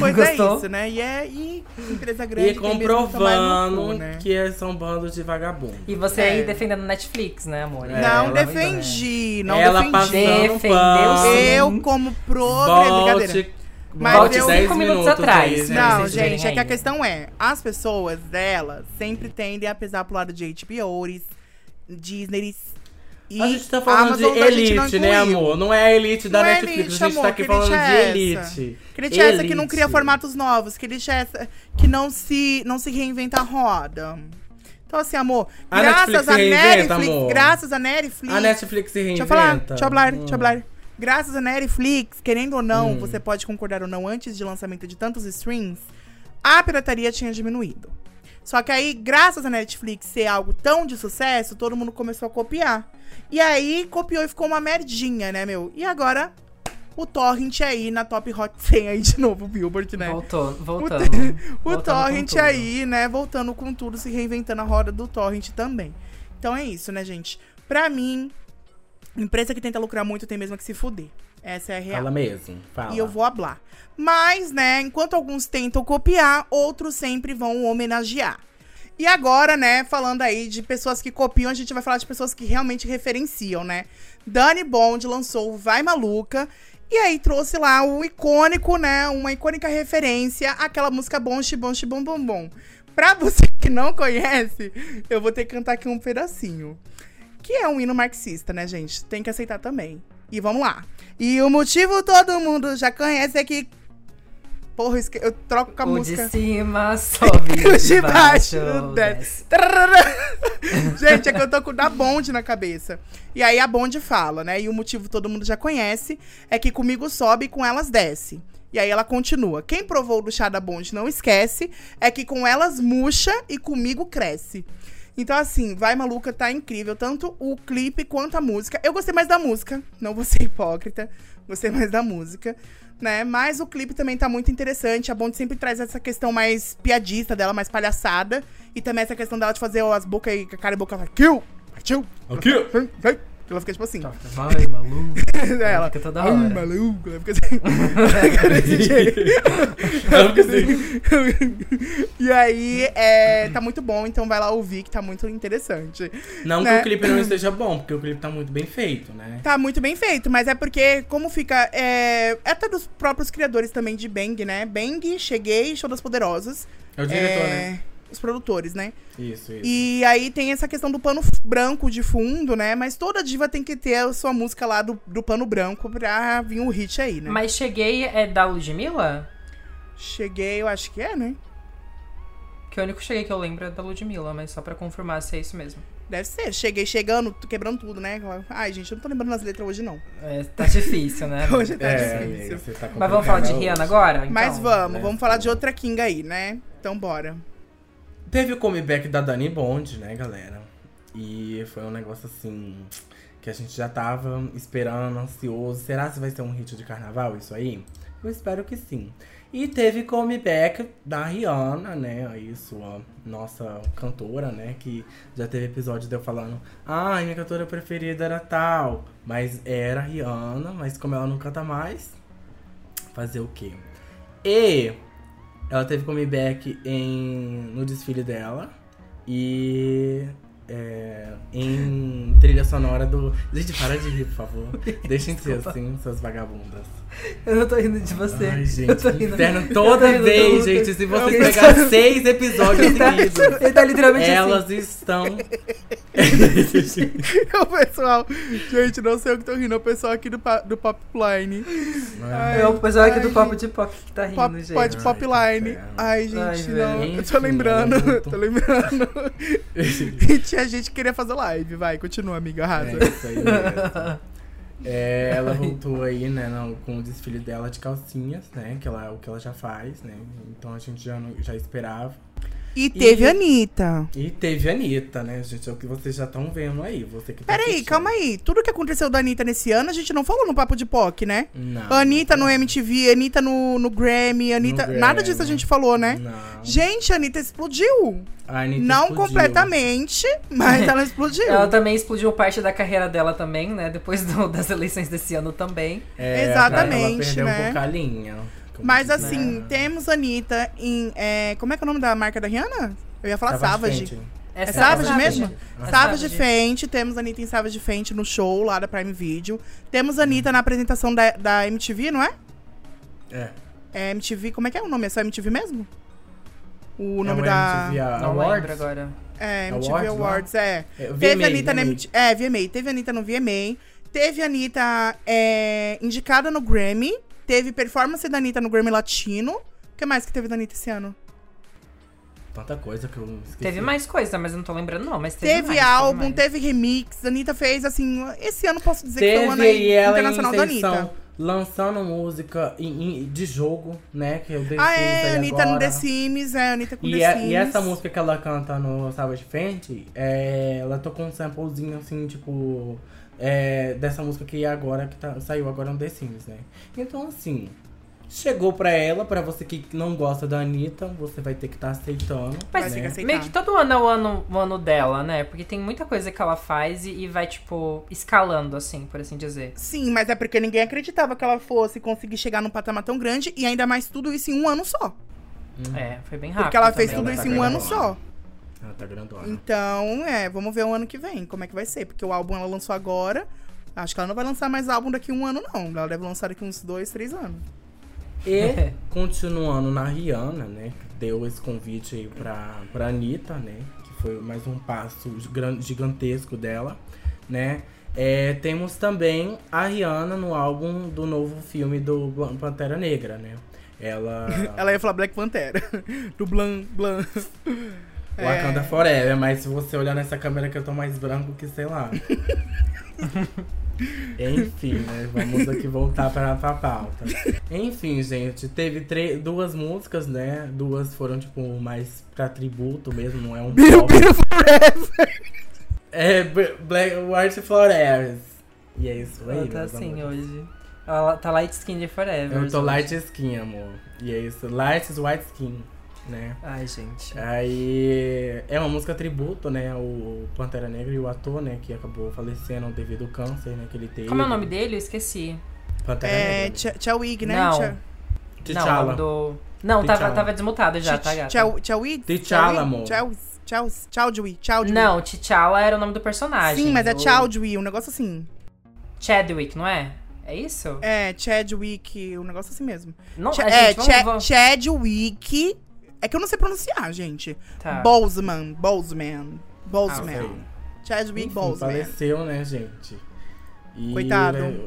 Pois Gostou? é isso, né? E é e empresa grande. E tem mesmo que tomar no comprovando cu, né? que são bandos de vagabundos. E você É. aí defendendo Netflix, né, amor? É, Não ela- defendi, não Ela defendi. Defendeu sim. Eu, como brincadeira. Volte, Mas volte eu- 10 cinco minutos minutos atrás, né? Não, vocês verem gente, é que a questão é, as pessoas dela sempre tendem a pesar pro lado de HBO's, Disney e A gente tá falando Amazon de a elite, né, amor? Não é a elite da Não é Netflix. elite, a gente amor, tá aqui falando de elite é essa? elite. Que elite é essa que não cria formatos novos, que elite é essa que não se, não se reinventa a roda. Então assim, amor, A graças Netflix a reinventa, Netflix, amor. graças a Netflix, A Netflix se Deixa reinventa. eu falar, deixa eu falar, Hum. deixa eu falar. Graças à Netflix, querendo ou não, Hum. você pode concordar ou não, antes de lançamento de tantos streams, a pirataria tinha diminuído. Só que aí, graças à Netflix ser algo tão de sucesso, todo mundo começou a copiar. E aí, copiou e ficou uma merdinha, né, meu? E agora, o Torrent aí na top hot 100 aí de novo, Billboard, né? Voltou, voltando. O com Torrent tudo. aí, né, voltando com tudo, se reinventando a roda do Torrent também. Então é isso, né, gente? Pra mim, empresa que tenta lucrar muito tem mesmo que se fuder. Essa é a real. Fala mesmo. Fala. E eu vou hablar. Mas, né, enquanto alguns tentam copiar, outros sempre vão homenagear. E agora, né, falando aí de pessoas que copiam, a gente vai falar de pessoas que realmente referenciam, né? Dani Bond lançou Vai Maluca e aí trouxe lá o icônico, né, uma icônica referência àquela música Bom Bom Bom Bom Bom. Pra você que não conhece, eu vou ter que cantar aqui um pedacinho. Que é um hino marxista, né, gente? Tem que aceitar também. E vamos lá. E o motivo todo mundo já conhece é que. Porra, eu troco com a o música. de cima sobe, O de baixo baixo desce. desce. Gente, é que eu tô com o da Bond na cabeça. E aí a Bond fala, né? E o motivo todo mundo já conhece é que comigo sobe e com elas desce. E aí ela continua. Quem provou do chá da Bond não esquece, é que com elas murcha e comigo cresce. Então, assim, Vai Maluca tá incrível, tanto o clipe quanto a música. Eu gostei mais da música, não vou ser hipócrita, gostei mais da música, né? Mas o clipe também tá muito interessante. A Bond sempre traz essa questão mais piadista dela, mais palhaçada. E também essa questão dela de fazer as bocas aí, a cara e boca, kill, kill, Aqui. vai. Ela fica tipo assim. Vai, maluco. ela fica toda "Ai, hora." maluco. Ela fica assim. desse jeito. Ela fica assim. e aí, é, tá muito bom, então vai lá ouvir, que tá muito interessante. Não Né? que o clipe não esteja bom, porque o clipe tá muito bem feito, né? Tá muito bem feito, mas é porque, como fica. É, é até dos próprios criadores também de Bang, né? Bang, Cheguei, Show das Poderosas. É o diretor, é, né? Os produtores, né? Isso, isso. E aí tem essa questão do pano branco de fundo, né? Mas toda diva tem que ter a sua música lá do, do pano branco pra vir um hit aí, né? Mas cheguei é da Ludmilla? Cheguei, eu acho que é, né? Que o único cheguei que eu lembro é da Ludmilla, mas só pra confirmar se é isso mesmo. Deve ser. Cheguei chegando, quebrando tudo, né? Ai, gente, eu não tô lembrando as letras hoje, não. É, tá difícil, né? Hoje tá É, difícil. amiga, tá Mas vamos falar de Rihanna agora? Então, Mas vamos, né? vamos falar de outra Kinga aí, né? Então bora. Teve o comeback da Dani Bond, né, galera? E foi um negócio assim que a gente já tava esperando, ansioso. Será que vai ser um hit de carnaval isso aí? Eu espero que sim. E teve comeback da Rihanna, né? Aí sua nossa cantora, né? Que já teve episódio de eu falando, ah, minha cantora preferida era tal. Mas era Rihanna, mas como ela não canta mais, fazer o quê? E ela teve comeback em, no desfile dela. E é, em trilha sonora do. Gente, para de rir, por favor. Deixem de ser assim, suas vagabundas. Eu não tô rindo de você. Ai, eu gente, tô que rindo. inferno eu tô toda rindo do vez, gente. Se vocês pegarem tá- seis episódios Ele tá, seguidos, ele tá literalmente elas assim. estão. o pessoal, gente, não sei o que tô rindo, é o pessoal aqui do, pa- do Popline. Ai, É o pessoal aqui do ai, Papo de Pop que tá rindo, Pop, gente. pode Ai, Popline. Ai, Ai, gente, velho. não. Eu Enfim, tô lembrando, tô lembrando. Tinha gente que queria fazer live. Vai, continua, amiga, arrasa. É isso aí. É, ela voltou aí, né, no- com o desfile dela de calcinhas, né? Que ela, o que ela já faz, né? Então a gente já, já esperava. E teve E- a Anitta. E teve a Anitta, né, gente? É o que vocês já estão vendo aí. Você que tá Peraí, assistindo. calma aí. Tudo que aconteceu da Anitta nesse ano, a gente não falou no Papo de POC, né? Não. Anitta no MTV, Anitta no, no Grammy, Anitta. No Nada disso a Grammy. gente falou, né? Não. Gente, a Anitta explodiu. A Anitta não explodiu. completamente, mas ela explodiu. Ela também explodiu parte da carreira dela também, né? Depois do- das eleições desse ano também. É, Exatamente, Ela perdeu né? um como Mas diz, assim, né? temos a Anitta em. é, como é que é o nome da marca da Rihanna? Eu ia falar Savage. Fenty. É, É Savage mesmo? Ah, Savage Savage. Fenty, temos a Anitta em Savage Fenty no show lá da Prime Video. Temos a Anitta na apresentação da, da MTV, não é? É. É MTV, como é que é o nome? É só MTV mesmo? O É nome o da. MTV Não Awards? agora. É, MTV Awards? Awards, é. É, o Teve VMA, a Anitta na VMA. MTV. É, VMA. Teve a Anitta no VMA. Teve a Anitta é, indicada no Grammy. Teve performance da Anitta no Grammy Latino. O que mais que teve da Anitta esse ano? Tanta coisa que eu esqueci. Teve mais coisa, mas eu não tô lembrando não. Mas teve, Teve, mais, álbum, mais. teve remix. A Anitta fez, assim... Esse ano posso dizer que Teve foi o ano internacional da Anitta. lançando música em- em- de jogo, né? Que eu The Ah, é, Anitta no agora. The Sims. É, a Anitta com E, The é- Sims. e essa música que ela canta no Savage Fenty, é, ela tocou um samplezinho assim, tipo, é, dessa música que agora, que tá- saiu agora no The Sims, né? Então, assim, chegou pra ela, pra você que não gosta da Anitta, você vai ter que estar aceitando. Mas Vai ter que né? aceitar. meio que todo ano é o ano, o ano dela, né? Porque tem muita coisa que ela faz e, e vai, tipo, escalando, assim, por assim dizer. Sim, mas é porque ninguém acreditava que ela fosse conseguir chegar num patamar tão grande. E ainda mais tudo isso em um ano só. É, foi bem rápido. Porque ela fez tudo Ela isso tá em um ano só. Ela tá grandona. Então, é, vamos ver o ano que vem, como é que vai ser. Porque o álbum ela lançou agora. Acho que ela não vai lançar mais álbum daqui a um ano, não. Ela deve lançar daqui uns dois, três anos. E continuando na Rihanna, né? Que deu esse convite aí pra, pra Anitta, né? Que foi mais um passo gigantesco dela, né? É, temos também a Rihanna no álbum do novo filme do Pantera Negra, né? Ela. Ela ia falar Black Pantera. Do Blan, Blan. Wakanda Forever, mas se você olhar nessa câmera que eu tô mais branco que sei lá. Enfim, né? Vamos aqui voltar pra, pra pauta. Enfim, gente, teve duas músicas, né? Duas foram, tipo, mais pra tributo mesmo, não é um pop. biru forever. É B- Black White Forever. E é isso aí, Ela tá assim amores. hoje. Ela tá light skin de forever. Eu tô hoje. light skin, amor. E é isso, light is white skin, né? Ai, gente. Aí é uma música tributo, né? O Pantera Negra e o ator, né? Que acabou falecendo devido ao câncer, né? Que ele teve. Como é o nome dele? Eu esqueci. Pantera É, Negra. Tia- Chawig, né? Não. T'Challa. do... Não, tava, tava desmutado já, tá, gata? Chawig? T'Challa, amor. Chaldwi, Chaldwi. Não, T'Challa era o nome do personagem. Sim, mas é Chaldwi, um negócio assim. Chadwick, não é? É isso? É, Chadwick, um negócio assim mesmo. Não, Ch- a é, gente, vamos, Cha- vamos- Chadwick. É que eu não sei pronunciar, gente. Tá. Boseman, Boseman, Ah, Boseman. ok. Chadwick Boseman. faleceu, né, gente? E, Coitado. né,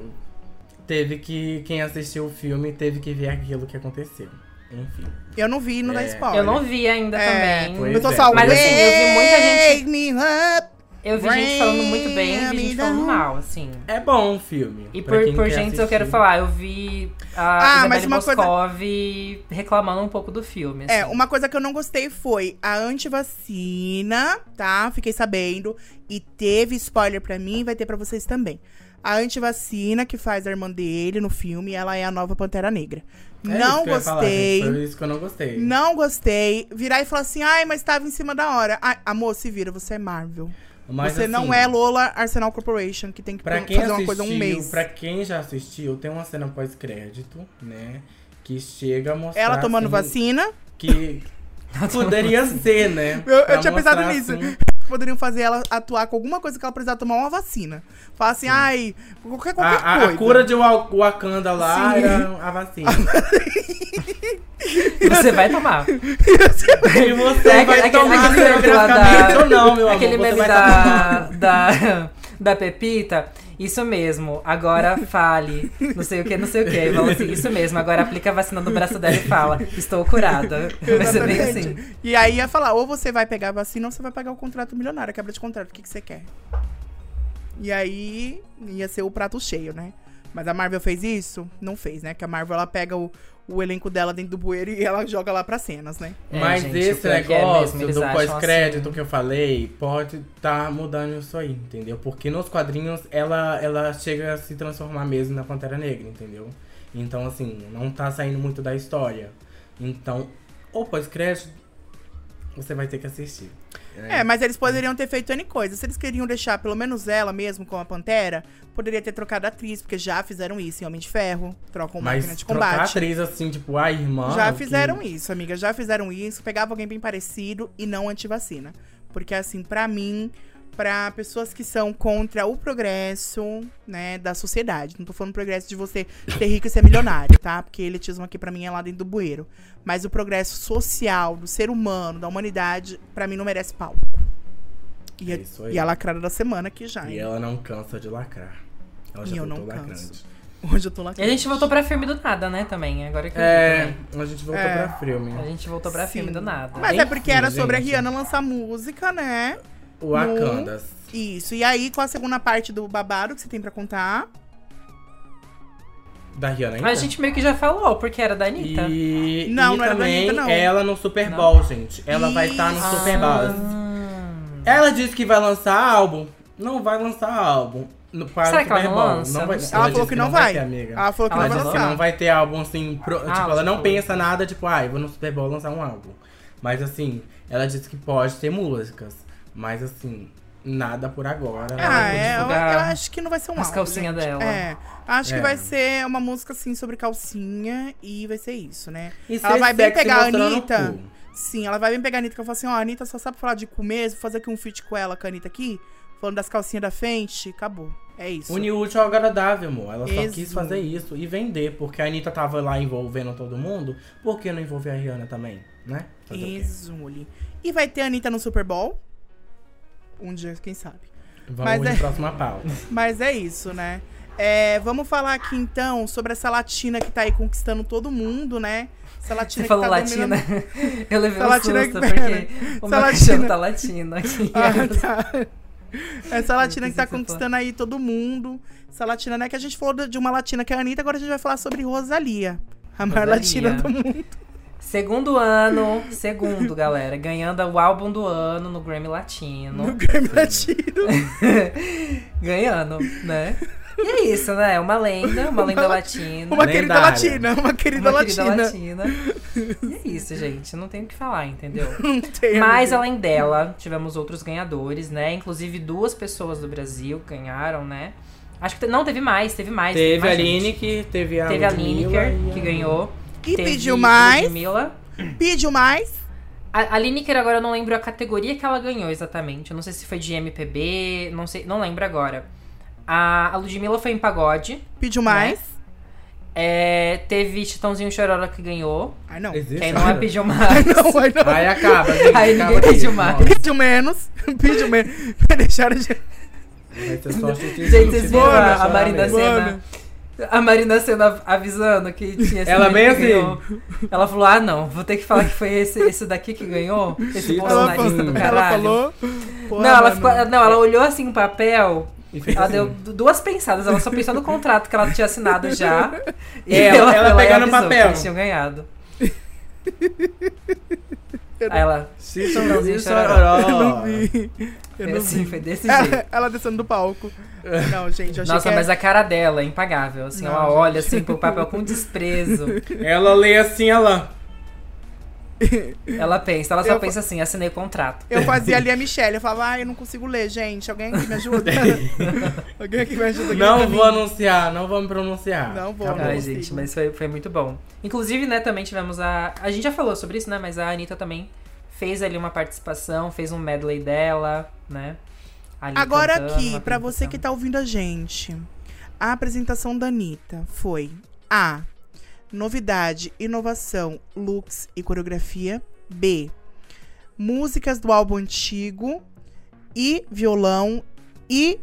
Teve que. Quem assistiu o filme teve que ver aquilo que aconteceu. Enfim. Eu não vi, não dá É. spoiler. Eu não vi ainda É, também. Eu tô é. só, Mas assim, eu vi muita gente-. Eu vi gente falando muito bem e gente falando mal, assim. É bom o filme. E por, por gente eu quero falar, eu vi a Ah, Isabelle mas uma coisa- reclamando um pouco do filme. É, assim. uma coisa que eu não gostei foi a antivacina, tá? Fiquei sabendo. E teve spoiler pra mim, vai ter pra vocês também. A antivacina que faz a irmã dele no filme, ela é a nova Pantera Negra. É isso não que eu ia falar, gostei. gente, Foi isso que eu não gostei. Não gostei. Virar e falar assim, ai, mas tava em cima da hora. Ai, amor, se vira, você é Marvel. Mas, você não assim, é Lola Arsenal Corporation, que tem que fazer quem uma assistiu, coisa um mês. pra quem já assistiu, tem uma cena pós-crédito, né? Que chega a mostrar. Ela tomando assim, vacina. Que poderia ser, né? Eu- eu tinha pensado nisso. assim, Poderiam fazer ela atuar com alguma coisa que ela precisava tomar uma vacina. Falar assim, ai, qualquer, qualquer a, coisa. a cura de Wa- Wakanda lá Sim. era a vacina. Você vai tomar. e você É vai aquele- tomar aquele meme lá da- ou não, meu amor. Aquele meme da, da, da Pepita. Isso mesmo, agora fale. Não sei o que, não sei o que. Fala assim, isso mesmo, agora aplica a vacina no braço dela e fala, estou curada. Vai ser bem assim. E aí ia falar, ou você vai pegar a vacina ou você vai pagar o contrato milionário, quebra de contrato. O que, que você quer? E aí ia ser o prato cheio, né? Mas a Marvel fez isso? Não fez, né? Que a Marvel ela pega o, o elenco dela dentro do bueiro e ela joga lá pra cenas, né? É, Mas gente, esse que é negócio mesmo, eles do pós-crédito assim. que eu falei pode tá mudando isso aí, entendeu? Porque nos quadrinhos ela, ela chega a se transformar mesmo na Pantera Negra, entendeu? Então, assim, não tá saindo muito da história. Então, o pós-crédito, você vai ter que assistir. É, mas eles poderiam ter feito N coisa. Se eles queriam deixar pelo menos ela mesmo com a Pantera, poderia ter trocado a atriz, porque já fizeram isso em Homem de Ferro. Trocam Mas máquina de trocar a combate. atriz assim, tipo, a irmã. Já que- fizeram isso, amiga. Já fizeram isso. Pegava alguém bem parecido e não antivacina. Porque, assim, pra mim, pra pessoas que são contra o progresso, né, da sociedade. Não tô falando progresso de você ser rico e ser milionário, tá? Porque elitismo aqui pra mim é lá dentro do bueiro. Mas o progresso social, do ser humano, da humanidade, pra mim não merece palco. E, É a- isso aí. e a lacrada da semana aqui já. E hein? ela não cansa de lacrar. Ela já E eu não voltou canso. lacrante. Hoje eu tô E lacrando. a gente voltou pra filme do nada, né, também. Agora que É, também. a gente voltou É. pra filme. A gente voltou pra Sim. filme do nada. Mas é Enfim, porque era sobre a. Rihanna lançar música, né? O Wakandas. Isso. E aí, qual a segunda parte do babado que você tem pra contar? Da Rihanna ainda? A gente meio que já falou, porque era da Anitta. E, Não, e não era da também Anitta, não. ela no Super Não? Bowl, gente. Ela vai estar no Isso. Super Bowl. Ah. Ela disse que vai lançar álbum. Não vai lançar álbum. No, para Será que ela Super não Bowl. lança? Não vai, Ela falou disse que não vai. ter, amiga. Ela falou que Ela não vai Ela disse que lançar. não vai ter álbum assim. pro- tipo, ela ela não falou. pensa nada, tipo, ai, vou no Super Bowl lançar um álbum. Mas assim, ela disse que pode ter músicas. Mas assim, nada por agora. Ela Ah, é, eu, eu acho que não vai ser um as álbum, calcinhas gente. dela. É, acho que É. vai ser uma música, assim, sobre calcinha e vai ser isso, né? E Ela vai bem pegar a Anitta. Sim, ela vai bem pegar a Anitta, que eu falo assim, ó, a Anitta só sabe falar de cu mesmo, vou fazer aqui um feat com ela, com a Anitta aqui, falando das calcinhas da frente, acabou. É isso. Une o útil ao agradável, amor. Ela só Exu. quis fazer isso e vender, porque a Anitta tava lá envolvendo todo mundo. Por que não envolver a Rihanna também, né? Fazer o quê? Exule. E vai ter a Anitta no Super Bowl? Um dia, quem sabe. Vamos Mas é- próxima pauta. Mas é isso, né? É, vamos falar aqui então sobre essa latina que tá aí conquistando todo mundo, né? Essa latina Você falou que tá latina. dominando... Eu levei Essa um latina susto, que- porque pera. o Essa meu latina- tá latindo aqui. Ah, tá. Essa latina que tá conquistando aí todo mundo. Essa latina, né? Que a gente falou de uma latina que é a Anitta, agora a gente vai falar sobre Rosalia. A maior Rosalía. latina do mundo. Segundo ano, segundo, galera, ganhando o álbum do ano no Grammy Latino. No Grammy Latino. ganhando, né? E é isso, né? Uma lenda, uma lenda latina. Uma querida Lendária. latina. Uma querida uma querida latina. latina. E é isso, gente. Não tem o que falar, entendeu? Não tem, Mas além dela, tivemos outros ganhadores, né? Inclusive duas pessoas do Brasil ganharam, né? Acho que te- não teve mais, teve mais. Teve mais a. Lineker, teve a Teve a Lineker, que ganhou. E Teve pediu mais. Ludmilla. Pediu mais. A, a Lineker agora eu não lembro a categoria que ela ganhou exatamente. Eu não sei se foi de MPB, não sei, não lembro agora. A, a Ludmilla foi em pagode. Pediu mais. É, teve Chitãozinho Chororó que ganhou. Ai, não. Existe Que aí não é pediu mais. Não, ai, não. Aí acaba, gente. Aí acaba ninguém aqui. pediu mais. Nossa, Pediu menos. Pediu menos. Deixaram de. Gente, vocês viram a, a Marina Bora. A Marina Senna avisando que tinha esse Ela bem assim. ganhou. Ela falou: Ah, não, vou ter que falar que foi esse, esse daqui que ganhou. Esse Ela Ela, bolsonarista falou, do ela caralho. falou. Pô, Não, ela ficou. Não, ela olhou assim no papel. Ela assim. deu du- duas pensadas, ela só pensou no contrato que ela tinha assinado já. E Ela- ela foi lá e pegando avisou papel. Que eles tinham ganhado. Aí ela. Chitãozinho Chororó. Eu não vi. Eu Foi não assim, vi. foi desse jeito. Ela descendo do palco. Não, gente, eu achei Nossa, que mas a cara dela é impagável. Assim, Não, ela gente. olha assim pro papel com desprezo. Ela lê assim, ela. Ela pensa, ela só Eu- pensa assim, assinei o contrato. eu fazia ali a Michelle. Eu falava, ai, eu não consigo ler, gente. Alguém aqui me ajuda? Alguém aqui me ajuda? Alguém Não vou mim? anunciar, não vou me pronunciar. Não vou, Ai, gente, mas foi, foi muito bom. Inclusive, né, também tivemos a. A gente já falou sobre isso, né? Mas a Anitta também fez ali uma participação, fez um medley dela, né? ali Agora cantando, aqui, uma pra você que tá ouvindo a gente, a apresentação da Anitta foi A. Novidade, inovação, looks e coreografia. B. Músicas do álbum antigo e violão e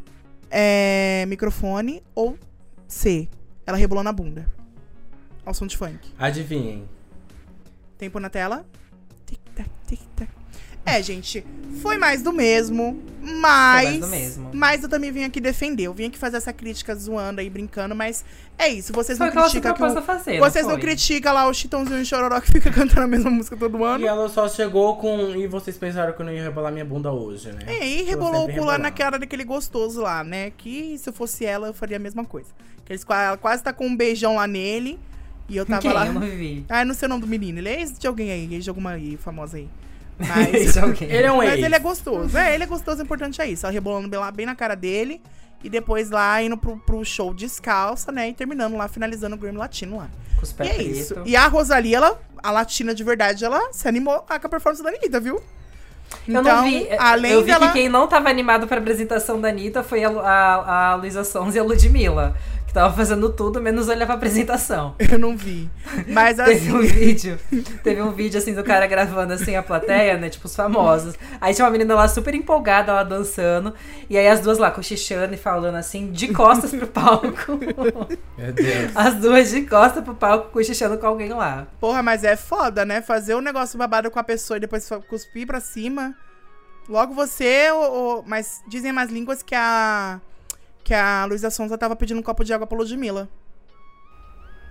é, microfone. Ou C. Ela rebolou na bunda. Ao som de funk. Adivinhem. Tempo na tela. Tic-tac, tic-tac. É, gente, foi mais do mesmo, mas. Foi mais do mesmo. Mas eu também vim aqui defender. Eu vim aqui fazer essa crítica zoando aí, brincando, mas é isso. Vocês Foi não criticam que a fazer. Vocês não foi? criticam lá o Chitãozinho e o Chororó que fica cantando a mesma música todo ano. E ela só chegou com. E vocês pensaram que eu não ia rebolar minha bunda hoje, né? É, e rebolou o cu lá rebolando. na cara daquele gostoso lá, né? Que se eu fosse ela, eu faria a mesma coisa. Que eles, ela quase tá com um beijão lá nele. E eu tava Quem? lá. Eu não vi. Ah, eu não sei o nome do menino. Ele é ex de alguém aí, ex de alguma aí, famosa aí. Mas. Ele é um mas ex. ele é gostoso. É, ele é gostoso, o importante é isso. Ela rebolando bem lá bem na cara dele. E depois lá indo pro, pro show descalça, né? E terminando lá, finalizando o Grammy Latino lá. Com os E pés é pretos. isso. E a Rosalie, ela, a latina de verdade, ela se animou com a performance da Anitta, viu? Eu Então, não vi. além eu vi dela... que quem não tava animado pra apresentação da Anitta foi a, a, a Luísa Sons e a Ludmilla. Que tava fazendo tudo, menos olhar pra apresentação. Eu não vi. Mas Teve assim. um vídeo. Teve um vídeo assim do cara gravando assim a plateia, né? Tipo, os famosos. Aí tinha uma menina lá super empolgada, lá dançando. E aí as duas lá cochichando e falando assim, de costas pro palco. Meu Deus. As duas de costas pro palco, cochichando com alguém lá. Porra, mas é foda, né? Fazer um negócio babado com a pessoa e depois cuspir pra cima. Logo você, ou, ou- mas dizem mais línguas que a. Que a Luísa Sonza tava pedindo um copo de água pra Ludmilla.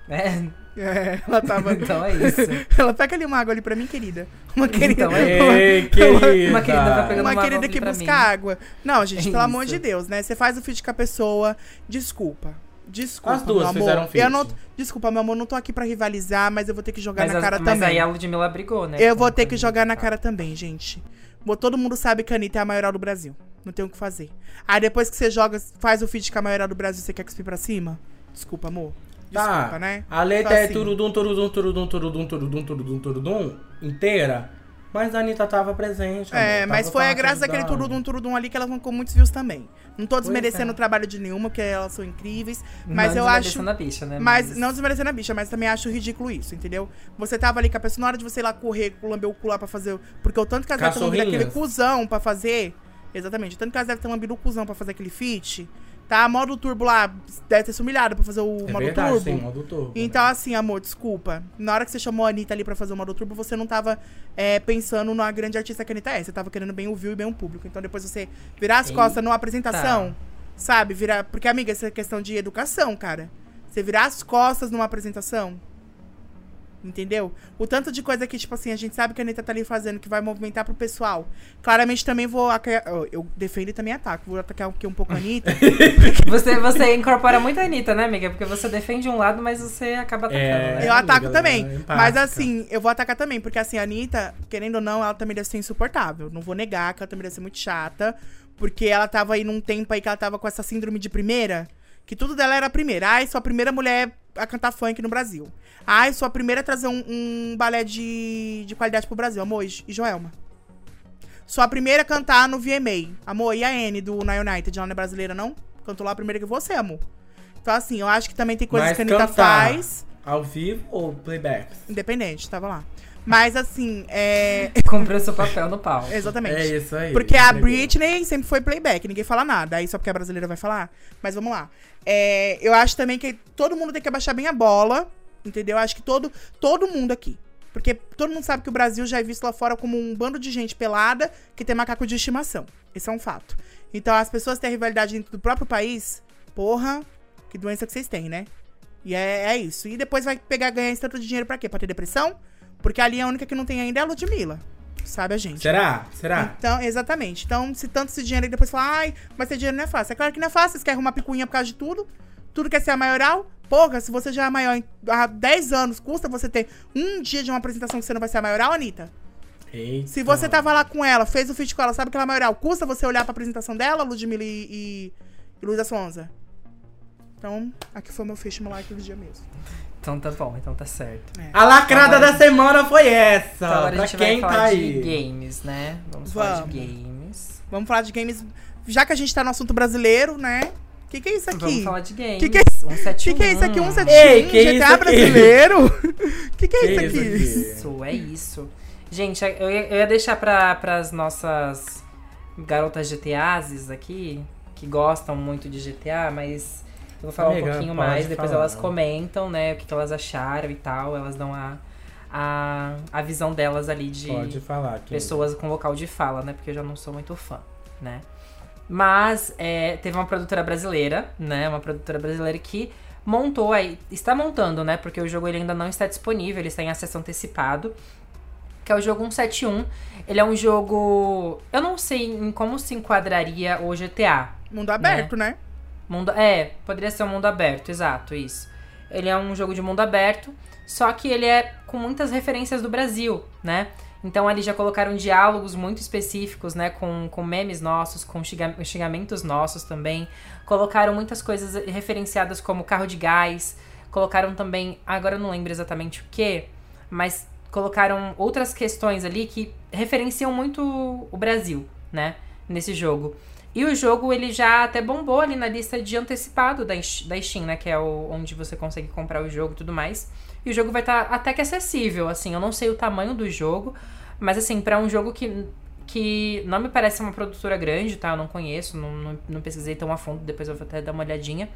É, É, ela tava. então é isso. ela pega ali uma água ali pra mim, querida. Uma querida. Então é Ei, querida. Uma querida vai pegando uma uma querida que busca mim. água. Não, gente, É pelo amor isso. de Deus, né? Você faz o feat com a pessoa, desculpa. Desculpa, As duas meu amor. fizeram feat. Eu não, desculpa, meu amor, não tô aqui pra rivalizar, mas eu vou ter que jogar Mas, na as- cara mas também. aí a Ludmilla brigou, né? Eu vou ter que jogar na cara também, gente. Todo mundo sabe que a Anitta é a maioral do Brasil. Não tem o que fazer. Aí depois que você joga, faz o feat com a maioral do Brasil, você quer cuspir pra cima? Desculpa, amor. Desculpa, Tá. né? A letra Só é assim. turudum, turudum, turudum, turudum, turudum, turudum, turudum, inteira. Mas a Anitta tava presente. É, amor, mas tava foi a graça daquele turudum turudum ali que ela arrancou muitos views também. Não tô desmerecendo é. o trabalho de nenhuma, porque elas são incríveis. Não Mas eu acho. desmerecendo a bicha, né? Mas não desmerecendo a bicha, mas também acho ridículo isso, entendeu? Você tava ali com a pessoa, na hora de você ir lá correr, lamber o cu lá pra fazer. Porque o tanto que elas devem ter lambido aquele cuzão pra fazer. Exatamente, o tanto que elas devem ter lambido o cuzão pra fazer aquele feat. Tá? Modo turbo lá, deve ter se humilhado pra fazer o É modo verdade, turbo. tem modo turbo. Então, né? assim, amor, desculpa. Na hora que você chamou a Anitta ali pra fazer o modo turbo, você não tava é, pensando na grande artista que a Anitta é. Você tava querendo bem o view e bem o público. Então, depois você virar as Eita. costas numa apresentação, sabe? Virar. Porque, amiga, essa é questão de educação, cara. Você virar as costas numa apresentação. Entendeu? O tanto de coisa que, tipo assim, a gente sabe que a Anitta tá ali fazendo, que vai movimentar pro pessoal. Claramente também vou. Eu defendo e também ataco. Vou atacar aqui um pouco a Anitta. Você, você incorpora muito a Anitta, né, amiga? Porque você defende um lado, mas você acaba atacando, É. né? Eu ataco amiga, também. é empática. Mas assim, eu vou atacar também, porque assim, a Anitta, querendo ou não, ela também deve ser insuportável. Não vou negar que ela também deve ser muito chata. Porque ela tava aí num tempo aí que ela tava com essa síndrome de primeira. Que tudo dela era a primeira. Ai, sou a primeira mulher a cantar funk no Brasil. Ai, sou a primeira a trazer um, um balé de, de qualidade pro Brasil. Amor e Joelma. Sou a primeira a cantar no VMA. Amor, e a N do Na United? Ela não é brasileira, não? Cantou lá primeiro que você, amor. Então, assim, eu acho que também tem coisas Mas que a Anitta faz. Ao vivo ou playback? Independente, tava lá. Mas assim, é. Cumpriu seu papel no palco. Exatamente. É isso aí. Porque a entregou. Britney sempre foi playback, ninguém fala nada. Aí só porque a brasileira vai falar. Mas vamos lá. É, eu acho também que todo mundo tem que abaixar bem a bola. Entendeu? Eu acho que todo, todo mundo aqui. Porque todo mundo sabe que o Brasil já é visto lá fora como um bando de gente pelada que tem macaco de estimação. Esse é um fato. Então as pessoas têm rivalidade dentro do próprio país. Porra, que doença que vocês têm, né? E é, é isso. E depois vai pegar ganhar esse tanto de dinheiro pra quê? Pra ter depressão? Porque ali a única que não tem ainda é a Ludmilla. Sabe a gente? Será? Será? Então, exatamente. Então, se tanto esse dinheiro aí depois fala, ai, mas ter dinheiro não é fácil. É claro que não é fácil, vocês querem arrumar picuinha por causa de tudo. Tudo quer ser a maioral. Porra, se você já é maior há 10 anos, custa você ter um dia de uma apresentação que você não vai ser a maioral, Anitta? Eita. Se você tava lá com ela, fez o feat com ela, sabe que ela é maioral, custa você olhar pra apresentação dela, Ludmilla e, e, e Luísa Sonza? Então, aqui foi o meu no like do dia mesmo. Então tá bom, então tá certo. A lacrada Agora- da semana foi essa. Então agora a pra gente quem vai tá falar aí. de games, né? Vamos, falar Vamos. de games. Vamos falar de games. Já que a gente tá no assunto brasileiro, né? O que, que é isso aqui? Vamos falar de games. Que que é- 171. que, que é isso aqui? 171? Ei, que GTA isso brasileiro? que, que é Que isso isso aqui? Isso, é isso. Gente, eu ia, eu ia deixar pra, pras nossas garotas GTAs aqui, que gostam muito de GTA, mas eu vou falar Amiga, um pouquinho mais, depois falar. elas comentam, né, o que, que elas acharam e tal, elas dão a, a, a visão delas ali de Pode falar. Pessoas com local de fala, né? Porque eu já não sou muito fã, né? Mas é, teve uma produtora brasileira, né? Uma produtora brasileira que montou aí, está montando, né? Porque o jogo ele ainda não está disponível, ele está em acesso antecipado. Que é o jogo 171. Ele é um jogo. Eu não sei em como se enquadraria o GTA. Mundo aberto, né? Mundo, é, poderia ser um mundo aberto, exato, isso. Ele é um jogo de mundo aberto, só que ele é com muitas referências do Brasil, né? Então ali já colocaram diálogos muito específicos, né? Com, com memes nossos, com xinga- xingamentos nossos também. Colocaram muitas coisas referenciadas como carro de gás. Colocaram também, agora eu não lembro exatamente o que, mas colocaram outras questões ali que referenciam muito o Brasil, né? Nesse jogo. E o jogo, ele já até bombou ali na lista de antecipado da, da Steam, né? Que é o, onde você consegue comprar o jogo e tudo mais. E o jogo vai estar até que acessível, assim. Eu não sei o tamanho do jogo, mas assim, pra um jogo que, que não me parece uma produtora grande, tá? Eu não conheço, não, não, não pesquisei tão a fundo, depois eu vou até dar uma olhadinha.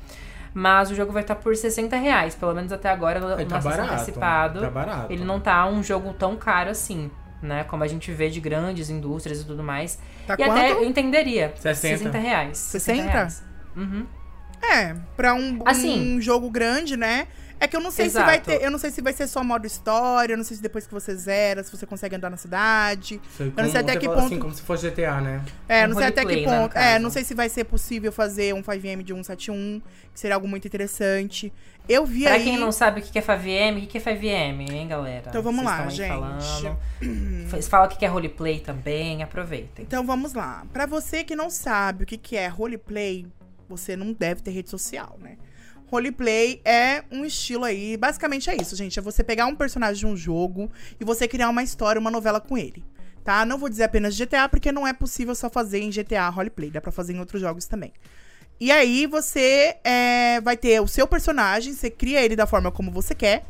Mas o jogo vai estar por 60 reais, pelo menos até agora Aí tá acesso barato. antecipado. Tá barato. Ele não tá um jogo tão caro assim, né? Como a gente vê de grandes indústrias e tudo mais. Tá e quanto? até eu entenderia. 60. 60 reais. 60? reais. Uhum. É, pra um, Assim. um jogo grande, né? É que eu não sei Exato. se vai ter. Eu não sei se vai ser só modo história, eu não sei se depois que você zera, se você consegue andar na cidade. Sei não sei até que ponto- Assim, como se fosse GTA, né? É, Um não sei até que né, ponto. é, caso. não sei se vai ser possível fazer um 5M de 171, que seria algo muito interessante. Eu vi Pra aí. quem não sabe o que é FAVM, o que é FAVM, hein, galera? Então vamos Vocês lá, gente. Falando. Fala o que é roleplay também, aproveitem. Então vamos lá. Pra você que não sabe o que, que é roleplay, você não deve ter rede social, né? Roleplay é um estilo aí, basicamente é isso, gente. É você pegar um personagem de um jogo e você criar uma história, uma novela com ele. Tá? Não vou dizer apenas GTA, porque não é possível só fazer em GTA roleplay. Dá pra fazer em outros jogos também. E aí você é, vai ter o seu personagem, você cria ele da forma como você quer.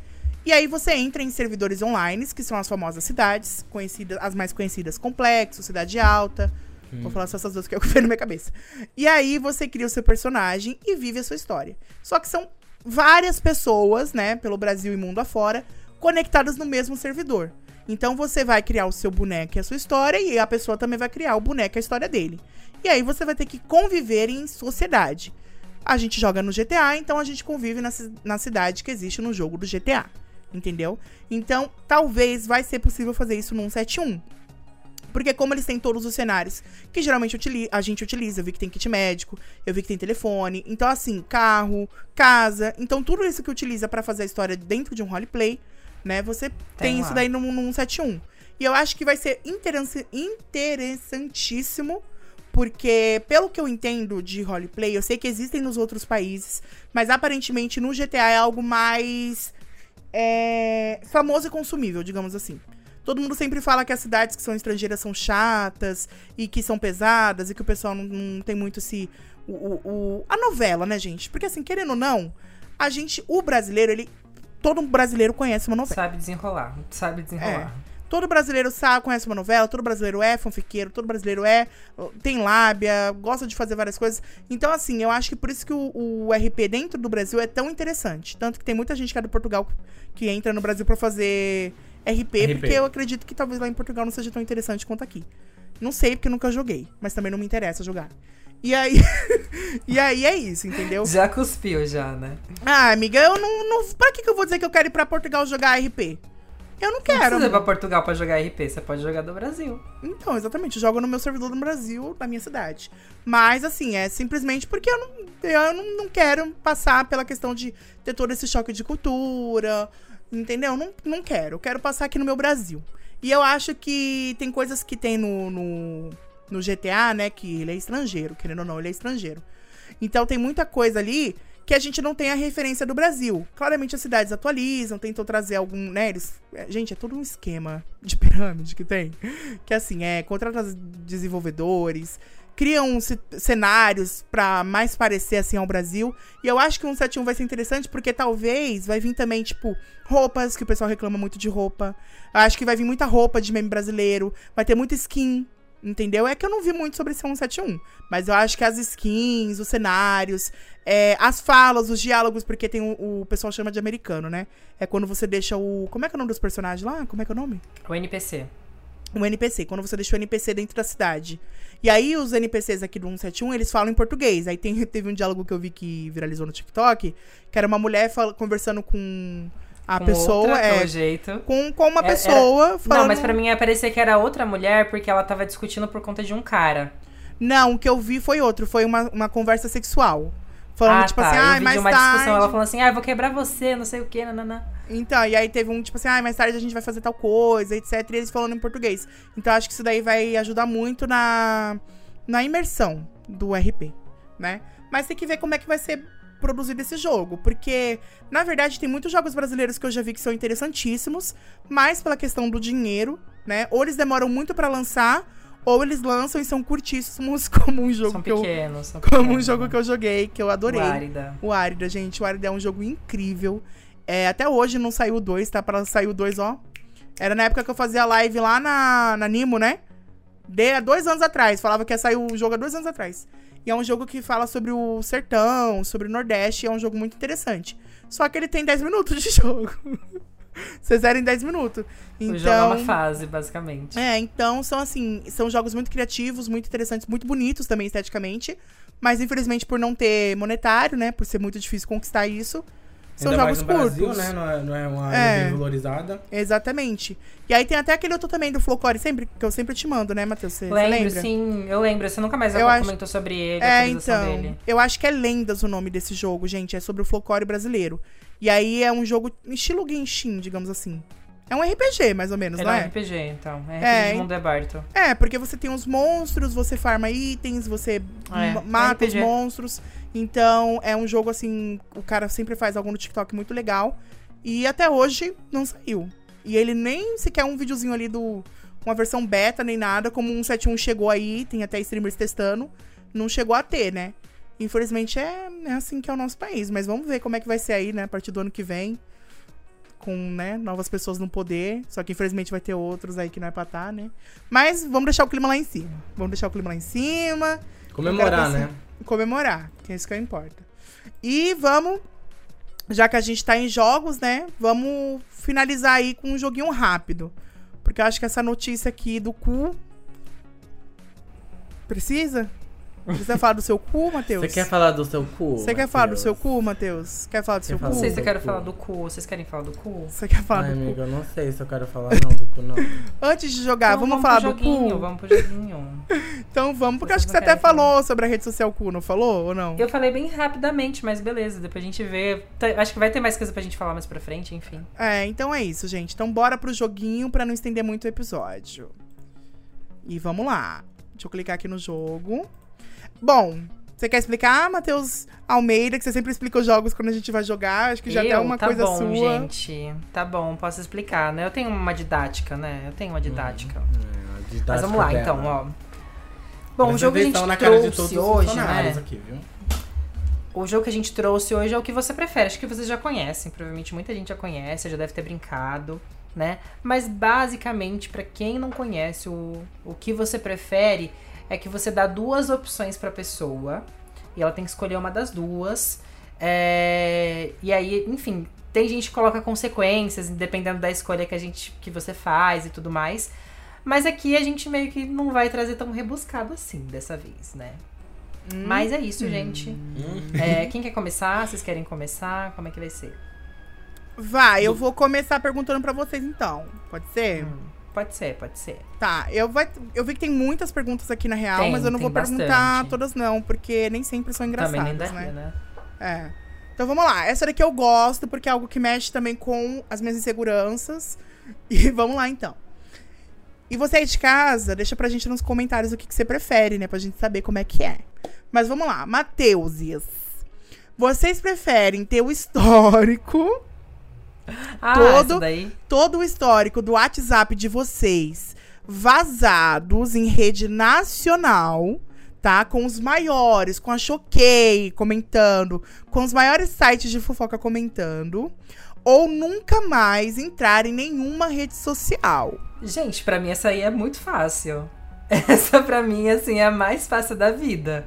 E aí você entra em servidores online, que são as famosas cidades, conhecidas, as mais conhecidas Complexo, Cidade Alta. Vou falar só essas duas que eu vejo na minha cabeça. E aí você cria o seu personagem e vive a sua história. Só que são várias pessoas, né, pelo Brasil e mundo afora, conectadas no mesmo servidor. Então você vai criar o seu boneco e a sua história, e a pessoa também vai criar o boneco e a história dele. E aí você vai ter que conviver em sociedade. A gente joga no GTA, então a gente convive na, na cidade que existe no jogo do GTA. Entendeu? Então, talvez vai ser possível fazer isso no 171. Porque como eles têm todos os cenários que geralmente a gente utiliza, eu vi que tem kit médico, eu vi que tem telefone, então assim, carro, casa, então tudo isso que utiliza pra fazer a história dentro de um roleplay, né? Você tem, Tem isso daí no, no 171. E eu acho que vai ser interessan- interessantíssimo, porque pelo que eu entendo de roleplay, eu sei que existem nos outros países, mas aparentemente no GTA é algo mais é, famoso e consumível, digamos assim. Todo mundo sempre fala que as cidades que são estrangeiras são chatas e que são pesadas e que o pessoal não, não tem muito esse. O, o- o- a novela, né, gente? Porque assim, querendo ou não, a gente, o brasileiro, ele. Todo brasileiro conhece uma novela. Sabe desenrolar, sabe desenrolar. Todo brasileiro sabe, conhece uma novela, todo brasileiro é fanfiqueiro, todo brasileiro é. tem lábia, gosta de fazer várias coisas. Então, assim, eu acho que por isso que o, o RP dentro do Brasil é tão interessante. Tanto que tem muita gente que é do Portugal que entra no Brasil pra fazer RP, RP. porque eu acredito que talvez lá em Portugal não seja tão interessante quanto aqui. Não sei, porque eu nunca joguei, mas também não me interessa jogar. E aí. e aí é isso, entendeu? Já cuspiu, já, né? Ah, amiga, eu não, não. Pra que, que eu vou dizer que eu quero ir pra Portugal jogar RP? Eu não Não quero. precisa ir amiga. pra Portugal pra jogar RP, você pode jogar do Brasil. Então, exatamente. Eu jogo no meu servidor no Brasil, na minha cidade. Mas, assim, é simplesmente porque eu não, eu não, não quero passar pela questão de ter todo esse choque de cultura. Entendeu? Não, não quero. Quero passar aqui no meu Brasil. E eu acho que tem coisas que tem no, no, no GTA, né? Que ele é estrangeiro. Querendo ou não, ele é estrangeiro. Então tem muita coisa ali que a gente não tem a referência do Brasil. Claramente as cidades atualizam, tentam trazer algum, né, eles, é, gente, é todo um esquema de pirâmide que tem, que assim, é, contrata desenvolvedores, criam ce- cenários pra mais parecer assim ao Brasil, e eu acho que o 171 vai ser interessante porque talvez vai vir também, tipo, roupas, que o pessoal reclama muito de roupa. Eu acho que vai vir muita roupa de meme brasileiro, vai ter muita skin Entendeu? É que eu não vi muito sobre esse 171. Mas eu acho que as skins, os cenários, é, as falas, os diálogos, porque tem o, o pessoal chama de americano, né? É quando você deixa o. Como é que é o nome dos personagens lá? Como é que é o nome? O NPC. O NPC, quando você deixa o NPC dentro da cidade. E aí, os NPCs aqui do 171, eles falam em português. Aí tem, teve um diálogo que eu vi que viralizou no TikTok, que era uma mulher fala, conversando com a Com pessoa. outra, é, jeito. com, com uma É- era- pessoa falando. Não, mas pra mim ia parecer que era outra mulher porque ela tava discutindo por conta de um cara. Não, o que eu vi foi outro, foi uma, uma conversa sexual. Falando, ah, tipo tá. assim, vi mais uma tarde. discussão, ela falando assim, ah, eu vou quebrar você, não sei o que, nananã. Então, e aí teve um, tipo assim, ai, mais tarde a gente vai fazer tal coisa, etc. E eles falando em português. Então, acho que isso daí vai ajudar muito na, na imersão do RP, né? Mas tem que ver como é que vai ser produzido esse jogo. Porque, na verdade, tem muitos jogos brasileiros que eu já vi que são interessantíssimos, mas pela questão do dinheiro, né? Ou eles demoram muito pra lançar, ou eles lançam e são curtíssimos, como um jogo São que eu. pequenos, são Como um pequenos, jogo né? que eu joguei, que eu adorei. Árida. O Árida, gente. O Árida é um jogo incrível. É, até hoje não saiu o 2, tá? Pra sair o 2, ó. Era na época que eu fazia live lá na, na Nimo, né? De, há dois anos atrás. Falava que ia sair o jogo há dois anos atrás. E é um jogo que fala sobre o sertão, sobre o Nordeste. É um jogo muito interessante. Só que ele tem 10 minutos de jogo. Vocês eram em 10 minutos. O jogo é uma Então. fase, basicamente. É, então são assim, são jogos muito criativos, muito interessantes, muito bonitos também esteticamente, mas infelizmente por não ter monetário, né, por ser muito difícil conquistar isso, são Ainda jogos mais no curtos. Brasil, né? Não é, não é uma área É. bem valorizada. Exatamente. E aí tem até aquele outro também do Flocore, sempre que eu sempre te mando, né, Matheus? Você você lembro, lembra? sim, eu lembro. Você nunca mais Eu acho- comentou sobre ele, a É, então. dele. Eu acho que é Lendas o nome desse jogo, gente. É sobre o folclore brasileiro. E aí é um jogo estilo Genshin, digamos assim. É um RPG, mais ou menos, Ele não é um é? RPG, então. É RPG É, de mundo aberto. É, porque você tem os monstros, você farma itens, você É, ma- mata os RPG. monstros. Então, é um jogo assim, o cara sempre faz algo no TikTok muito legal. E até hoje não saiu. E ele nem sequer um videozinho ali do. Uma versão beta, nem nada. Como um 71 chegou aí, tem até streamers testando. Não chegou a ter, né? Infelizmente é, é assim que é o nosso país. Mas vamos ver como é que vai ser aí, né? A partir do ano que vem. Com, né, novas pessoas no poder. Só que infelizmente vai ter outros aí que não é pra tá, né? Mas vamos deixar o clima lá em cima. Vamos deixar o clima lá em cima. Comemorar, né? Comemorar, que é isso que importa. E vamos, já que a gente tá em jogos, né? Vamos finalizar aí com um joguinho rápido. Porque eu acho que essa notícia aqui do cu. Precisa? Precisa falar do seu cu, Matheus? Você quer falar do seu cu? Você quer falar do seu cu, Matheus? Quer falar do Quer seu falar cu? Não sei se eu quero falar do cu. Vocês querem falar do cu? Você quer falar Ai, do amiga, cu? eu não sei se eu quero falar não do cu, não. Antes de jogar, Então, vamos, falar pro do joguinho, cu? Vamos pro joguinho. Então vamos, porque eu acho que você até falar? falou sobre a rede social cu, não falou? Ou não? Eu falei bem rapidamente, mas beleza. Depois a gente vê. Tá- Acho que vai ter mais coisa pra gente falar mais pra frente, enfim. É, então é isso, gente. Então bora pro joguinho pra não estender muito o episódio. E vamos lá. Deixa eu clicar aqui no jogo. Bom, você quer explicar, Matheus Almeida, que você sempre explica os jogos quando a gente vai jogar? Acho que já eu, até uma tá coisa bom, sua. gente. Tá bom, posso explicar, né? Eu tenho uma didática, né? Eu tenho uma didática. É, a Mas didática vamos lá, dela. então, ó. Bom, o jogo que a gente atenção na cara de todos trouxe os hoje, né? aqui, viu? O jogo que a gente trouxe hoje é o que você prefere. Acho que vocês já conhecem. Provavelmente muita gente já conhece, já deve ter brincado, né? Mas basicamente, pra quem não conhece o, o que você prefere, é que você dá duas opções pra pessoa. E ela tem que escolher uma das duas. É, e aí, enfim, tem gente que coloca consequências, dependendo da escolha que a gente que você faz e tudo mais. Mas aqui a gente meio que não vai trazer tão rebuscado assim dessa vez, né? Hum. Mas é isso, gente. Hum. É, quem quer começar? Vocês querem começar? Como é que vai ser? Vai, eu vou começar perguntando pra vocês então. Pode ser? Hum, pode ser, pode ser. Tá, eu, vai, eu vi que tem muitas perguntas aqui na real, Tem, mas eu não vou perguntar bastante. todas não, porque nem sempre são engraçadas, Também nem daria, né? né? É. Então vamos lá. Essa daqui eu gosto, porque é algo que mexe também com as minhas inseguranças. E vamos lá, então. E você aí de casa, deixa pra gente nos comentários o que, que você prefere, né? Pra gente saber como é que é. Mas vamos lá. Mateusias. Vocês preferem ter o histórico, Ah, Todo- daí. todo o histórico do WhatsApp de vocês vazados em rede nacional, tá? Com os maiores, com a Choquei comentando, com os maiores sites de fofoca comentando, ou nunca mais entrar em nenhuma rede social. Gente, pra mim essa aí é muito fácil. Essa pra mim, assim, é a mais fácil da vida.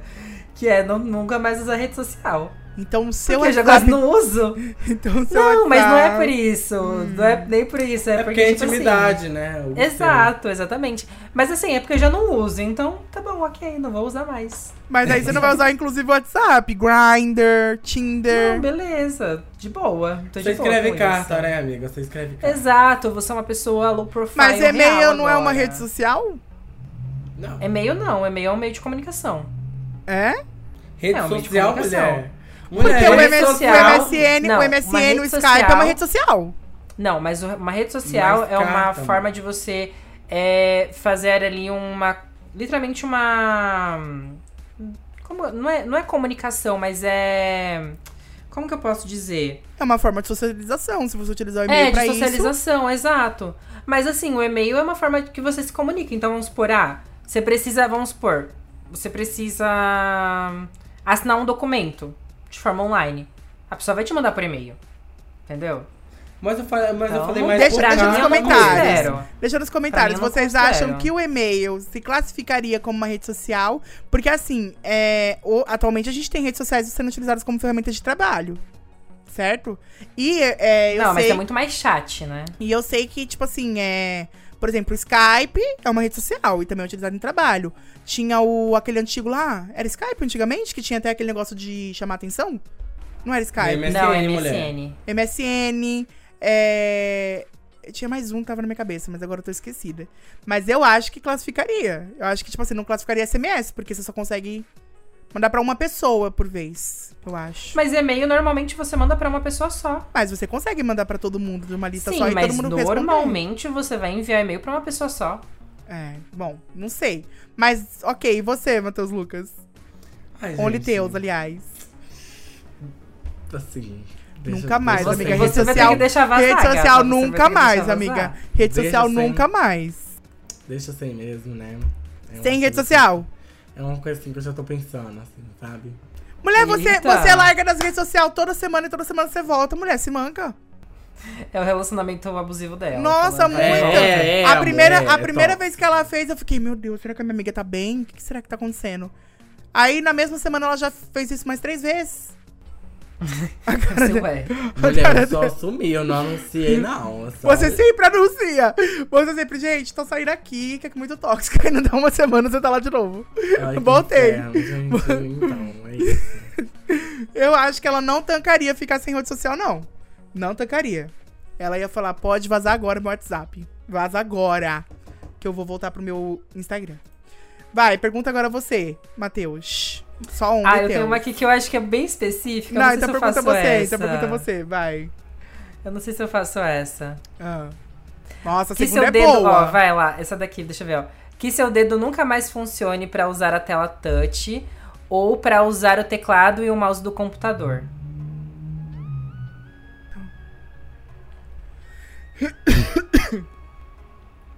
Que é não, nunca mais usar rede social. Então o seu Porque eu já WhatsApp... quase não uso. Então o seu Não, mas não é WhatsApp- por isso. Não é nem por isso. É, É porque é tipo assim, intimidade, né? O Exato, exatamente. Mas assim, é porque eu já não uso, então tá bom, ok, não vou usar mais. Mas aí você não vai usar, inclusive, o WhatsApp, Grindr, Tinder. Não, beleza, de boa. Tô Você de boa escreve com carta, isso. né, amiga? Você escreve carta. Exato, você é uma pessoa low profile. Mas e-mail real não é uma agora. rede social? Não. E-mail não, e-mail é um meio de comunicação. É? Rede É, um meio de social, comunicação. mulher. Porque o, MS, social- o MSN, Não, o MSN, o Skype social- é uma rede social. Não, mas uma rede social Mas é uma carta, forma mano. de você é, fazer ali uma. Literalmente uma. Como, não, é, não é comunicação, mas é. Como que eu posso dizer? É uma forma de socialização, se você utilizar o É, e-mail de pra isso. socialização, exato. Mas assim, o e-mail é uma forma que você se comunica. Então vamos supor, ah, você precisa, vamos supor, você precisa assinar um documento de forma online. A pessoa vai te mandar por e-mail. Entendeu? Mas eu falei, mas eu Então, falei não mais deixa- por deixa nos eu comentários. Deixa nos comentários, eu vocês considero. acham que o e-mail se classificaria como uma rede social? Porque assim, é, o- atualmente a gente tem redes sociais sendo utilizadas como ferramentas de trabalho. Certo? E é, eu não, mas sei, é muito mais chat, né? e eu sei que, tipo assim, é. Por exemplo, o Skype é uma rede social e também é utilizado em trabalho. Tinha o aquele antigo lá, era Skype antigamente, que tinha até aquele negócio de chamar atenção? Não era Skype? MSN, não, é mulher. MSN. MSN, é... Tinha mais um que tava na minha cabeça, mas agora eu tô esquecida. Mas eu acho que classificaria. Eu acho que, tipo assim, não classificaria SMS, porque você só consegue mandar pra uma pessoa por vez, eu acho. Mas e-mail normalmente você manda pra uma pessoa só. Mas você consegue mandar pra todo mundo de uma lista Sim, só e mas todo mundo responder. normalmente você vai enviar e-mail pra uma pessoa só. É, bom, não sei. Mas, ok, e você, Matheus Lucas? Ai, Only gente, Teus, aliás. Assim. deixa- Nunca mais, Você, amiga. Rede você vai ter social, que deixar vazar. rede social nunca mais, amiga. Rede Deixa social sem. nunca mais. Deixa sem mesmo, né? É Sem rede social. É uma coisa assim que eu já tô pensando, assim, sabe? Mulher, você, Eita. você larga das redes sociais toda semana e toda semana você volta. Mulher, se manca. É o relacionamento abusivo dela. Nossa, muito. É, é, a primeira, é, a primeira vez que ela fez, eu fiquei, meu Deus, será que a minha amiga tá bem? O que será que tá acontecendo? Aí, na mesma semana, ela já fez isso mais três vezes. A cara ué. Mulher, eu só assumi, eu não anunciei, não. só- Você sempre anuncia. Você sempre, gente, tô saindo aqui, que é muito tóxico. Aí não dá uma semana, você tá lá de novo. Ai, Voltei. inferno, gente, então, é isso. Eu acho que ela não tancaria ficar sem rede social, não. Não tancaria. Ela ia falar, pode vazar agora meu WhatsApp. Vaza agora. Que eu vou voltar pro meu Instagram. Vai, pergunta agora você, Matheus. Só um. Ah, eu tenho uma aqui que eu acho que é bem específica. Não, Não, então se pergunta você, essa. então pergunta você, vai. Eu não sei se eu faço essa. Ah. Nossa, a Que segunda seu é dedo, boa. ó, vai lá, essa daqui, deixa eu ver, ó. Que seu dedo nunca mais funcione pra usar a tela touch ou pra usar o teclado e o mouse do computador.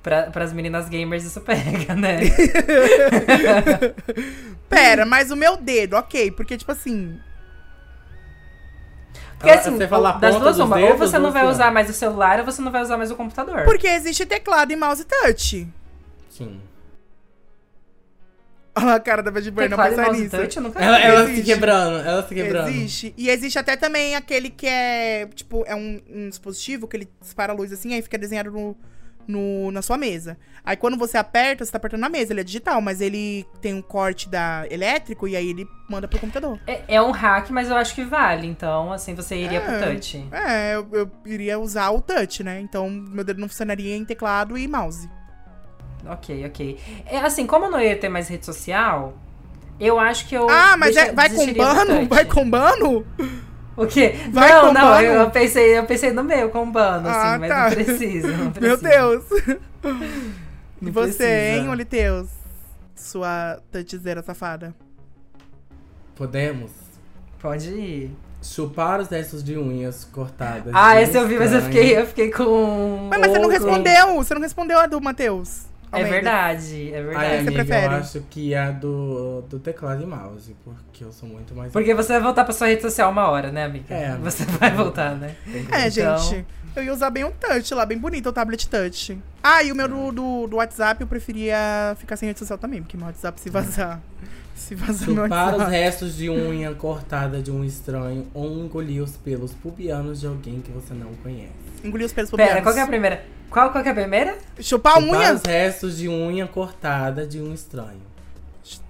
Pra, pras meninas gamers isso pega, né? Pera, mas o meu dedo, ok, porque tipo assim. Porque assim, você fala das duas uma, ou você não vai assim, usar mais o celular ou você não vai usar mais o computador. Porque existe teclado e mouse touch. Sim. Olha a cara da Bad Burn, não Teclado e pensar mouse nisso. touch, eu nunca Ela, ela se quebrando, ela se quebrando. Existe. E existe até também aquele que é, tipo, é um, um dispositivo que ele dispara a luz assim, aí fica desenhado no, no- na sua mesa. Aí quando você aperta, você tá apertando na mesa, ele é digital, mas ele tem um corte da elétrico e aí ele manda pro computador. É, é um hack, mas eu acho que vale. Então, assim, você iria É. pro touch. É, eu, eu iria usar o touch, né? Então meu dedo não funcionaria em teclado e mouse. Ok, ok. É, assim, como eu não ia ter mais rede social, eu acho que eu. ah, mas é- vai combando? Vai combando? O quê? Vai não, não, eu, eu pensei, eu pensei no meu combando, assim, Ah, mas tá. não precisa. Não Meu. Deus. E você, precisa. hein, Oliteus? Sua touchzeira safada. Podemos Pode ir. chupar os restos de unhas cortadas. Ah, de esse eu vi, mas eu fiquei, eu fiquei com. Mas, mas você não respondeu. Você não respondeu a do Matheus. É verdade, é Ai, verdade. você amiga, prefere? eu acho que é a do, do teclado e mouse, porque eu sou muito mais... Porque você vai voltar pra sua rede social uma hora, né, amiga? É, amiga. Você vai voltar, né? É, Então- gente. Eu ia usar bem o touch lá, bem bonito, o tablet touch. Ah, e o meu do, do, do WhatsApp eu preferia ficar sem rede social também, porque meu WhatsApp se vazar. Se vazar meu Chupar os WhatsApp. restos de unha cortada de um estranho ou engolir os pelos pubianos de alguém que você não conhece. Engolir os pelos Pera, pubianos. qual que é a primeira? Qual, qual que é a primeira? Chupar Chupar unha? os restos de unha cortada de um estranho.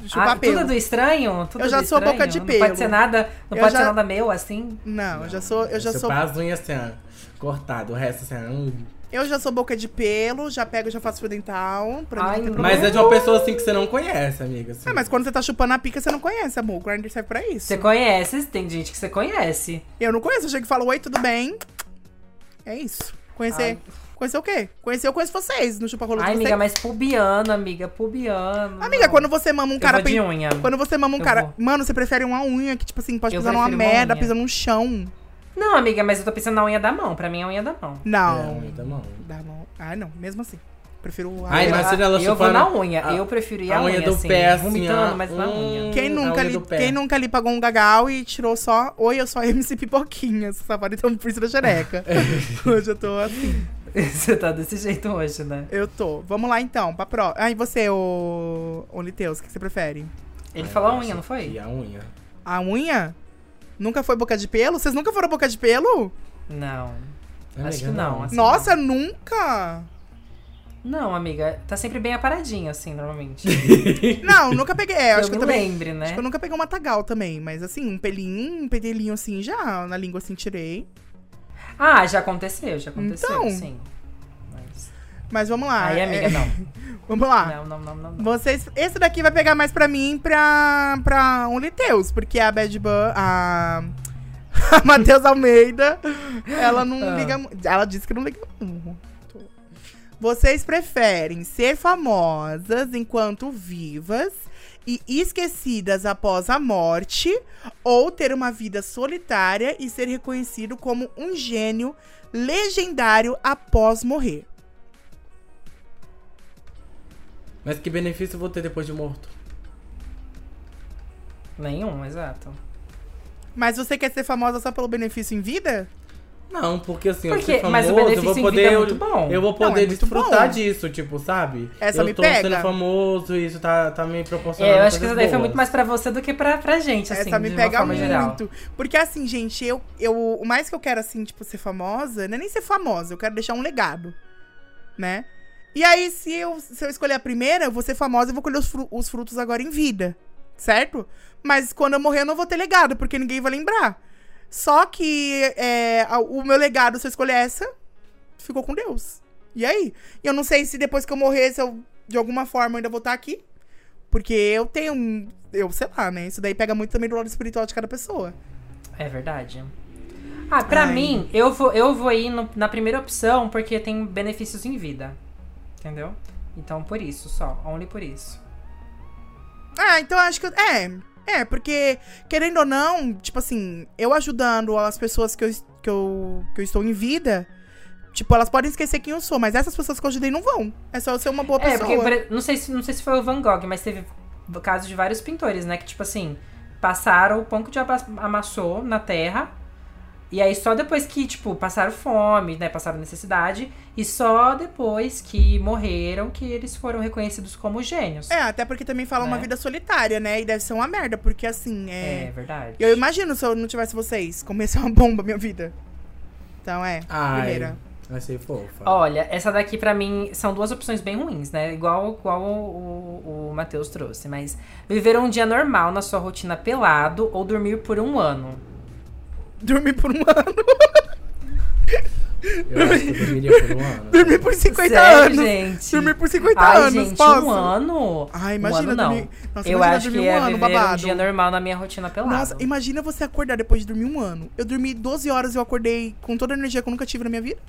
Chupar ah, pelo. tudo do estranho? Tudo Eu já sou estranho? boca de Não pelo. pode ser nada, não Eu pode já- ser nada meu, assim? Não, eu já sou, eu já sou, Chupar as unhas assim, ó, cortado, o resto assim, ó, hum. eu já sou boca de pelo, já pego, já faço fio dental, pra Ai, não não. Mas é de uma pessoa assim que você não conhece, amiga. assim. Ah, mas quando você tá chupando a pica, você não conhece, amor. O Grindr serve pra isso. Você conhece, tem gente que você conhece. Eu não conheço, eu chego e falo, oi, tudo bem? É isso. Conhecer. Ai. Conhecer o quê? Conhecer eu conheço vocês, no chupa-rola de Ai, amiga, mas pubiano, amiga, pubiano. Amiga, não. quando você mama um Eu cara. vou de unha. Quando você mama um Eu cara. vou. Mano, você prefere uma unha que, tipo assim, pode Eu pisar numa merda, unha. pisar num chão. Não, amiga, mas eu tô pensando na unha da mão. Pra mim é a unha da mão. É, Não. unha da mão. Dá mão. Ah, não. Mesmo assim. Prefiro a Ai, unha. imagina ela eu vou na unha. a- eu prefiro ir a, a unha do assim, pé, assim, vomitando, mas na Hum. unha. Quem nunca, unha quem nunca ali pagou um gagal e tirou só. Oi, eu sou a MC Pipoquinha. Essa safada então por isso da xereca. Hoje eu tô assim. Você tá desse jeito hoje, né? Eu tô. Vamos lá então, pra pró. Ah, e você, ô. Ô Liteus, o que você prefere? Ele Ai, falou a unha, não foi? que a unha. A unha? Nunca foi boca de pelo? Vocês nunca foram boca de pelo? Não. Amiga, Acho que não, assim. Nossa, nunca! Não, amiga, tá sempre bem aparadinho, assim, normalmente. Não, nunca peguei. É, eu acho que eu também. lembre, né? Acho que eu nunca peguei uma tagal também, mas assim, um pelinho, um pedelinho assim já, na língua assim, tirei. Ah, já aconteceu, já aconteceu, Então. sim. Mas... Mas vamos lá. Aí, amiga, é, não. Vamos lá. Não, não, não, não, não. Vocês, esse daqui vai pegar mais pra mim pra, pra Liteus, porque a Bad Bun, a, a Matheus Almeida, ela não Ah. liga. Ela disse que não liga muito. Vocês preferem ser famosas enquanto vivas e esquecidas após a morte, ou ter uma vida solitária e ser reconhecido como um gênio legendário após morrer? Mas que benefício eu vou ter depois de morto? Nenhum, exato. Mas você quer ser famosa só pelo benefício em vida? Não, porque assim, Porque- eu ser mas o famoso, eu benefício vou em vida poder. é muito bom. Eu vou Não, poder é muito desfrutar bom. disso, tipo, sabe? Essa eu me tô pega. sendo famoso, isso tá, tá me proporcionando. É, eu acho que essa daí foi muito mais pra você do que pra, pra gente, assim, Essa me de pega uma forma geral. muito. Porque assim, gente, eu, eu. O mais que eu quero, assim, tipo, ser famosa, não é nem ser famosa, eu quero deixar um legado. Né? E aí, se eu, se eu escolher a primeira, eu vou ser famosa e vou colher os, fru- os frutos agora em vida. Certo? Mas quando eu morrer, eu não vou ter legado, porque ninguém vai lembrar. Só que é, o meu legado, se eu escolher essa, ficou com Deus. E aí? Eu não sei se depois que eu morrer, se eu, de alguma forma, eu ainda vou estar aqui. Porque eu tenho. Eu sei lá, né? Isso daí pega muito também do lado espiritual de cada pessoa. É verdade. Ah, pra Ai. mim, eu vou, eu vou ir no- na primeira opção porque tem benefícios em vida. Entendeu? Então, por isso só. Only por isso. Ah, então acho que. É. É, porque, querendo ou não, tipo assim, eu ajudando as pessoas que eu, que eu, que eu estou em vida, tipo, elas podem esquecer quem eu sou, mas essas pessoas que eu ajudei não vão. É só eu ser uma boa É, pessoa. porque por não sei, se, não sei se foi o Van Gogh, mas teve casos de vários pintores, né? Que, tipo assim, passaram o pão que o diabo amassou na terra. E aí só depois que, tipo, passaram fome, né? Passaram necessidade. E só depois que morreram que eles foram reconhecidos como gênios. É, até porque também fala uma Né? vida solitária, né? E deve ser uma merda, porque assim, É, é. verdade. Eu imagino se eu não tivesse vocês, ser uma bomba a minha vida. Então é, Ai, primeira. achei fofa. Olha, essa daqui pra mim são duas opções bem ruins, né? Igual, igual o, o, o Matheus trouxe. Mas viver um dia normal na sua rotina pelado ou dormir por um ano. Dormir por um ano, Eu acho que eu dormiria por um ano. dormir por 50 Sério, anos. gente? Dormir por 50 Ai, anos, gente, posso? um ano? Ai, um imagina ano não. dormir. Nossa, Eu imagina acho dormir que um é ano, viver babado. um dia normal na minha rotina pelado. Nossa, imagina você acordar depois de dormir um ano. Eu dormi 12 horas e eu acordei com toda a energia que eu nunca tive na minha vida.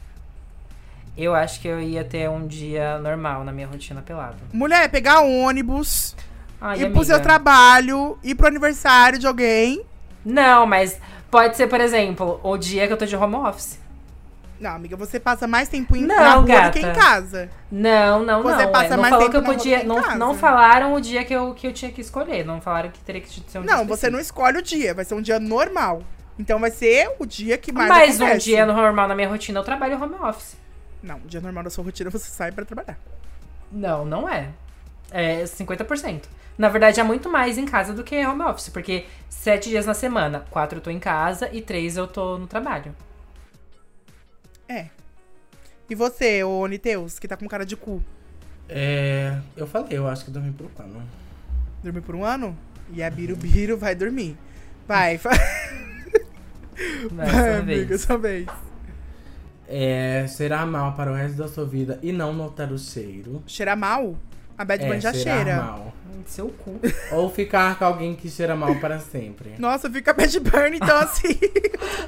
Eu acho que eu ia ter um dia normal na minha rotina pelado. Mulher, pegar ônibus, Ai, ir amiga. pro seu trabalho, ir pro aniversário de alguém. Não, mas pode ser, por exemplo, o dia que eu tô de home office. Não, amiga, você passa mais tempo em Não, rua do que em casa. Não, não, Você não. passa é. Não mais falou tempo que eu podia. Não, não falaram o dia que eu, que eu tinha que escolher. Não falaram que teria que ser um dia Não, você não escolhe o dia, vai ser um dia normal. Então vai ser o dia que mais Mas um acontece. dia normal na minha rotina eu trabalho home office. Não, o dia normal da sua rotina você sai pra trabalhar. Não, não é. É 50%. Na verdade, é muito mais em casa do que home office, porque sete dias na semana, quatro eu tô em casa e três eu tô no trabalho. É. E você, ô Niteus, que tá com cara de cu, É. Eu falei, eu acho que dormi por ano. dormiu por um ano? E a Birubiru vai dormir. Vai, fa... Nessa vai vez. amiga, sua vez. É. Cheirar mal para o resto da sua vida e não notar o cheiro. Cheirar mal? A Bad Bunny é, já cheirar cheira. mal. Seu cu. Ou ficar com alguém que cheira mal para sempre. Nossa, fica Bad Bunny, então assim.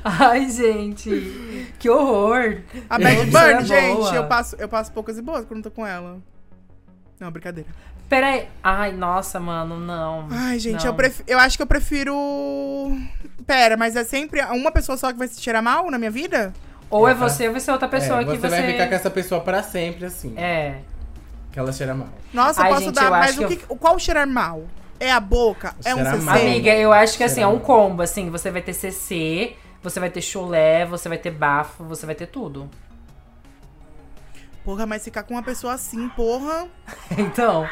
Ai, gente. Que horror. A Bad Bunny, é gente, boa. eu passo, eu passo poucas e boas quando tô com ela. Não, brincadeira. Pera aí. Ai, nossa, mano, não. Ai, gente, Não. eu, pref... eu acho que eu prefiro. Pera, mas é sempre uma pessoa só que vai se cheirar mal na minha vida? Ou é É, você ou vai ser outra pessoa é, que você você. vai ficar com essa pessoa para sempre, assim. É. Que ela cheira mal. Nossa, Ai, eu posso gente, dar. eu mas o que que, qual cheirar mal? É a boca? É um CC? mal. Amiga, eu acho que assim, é um combo, assim, você vai ter CC, você vai ter chulé, você vai ter bafo, você vai ter tudo. Porra, mas ficar com uma pessoa assim, porra. Então.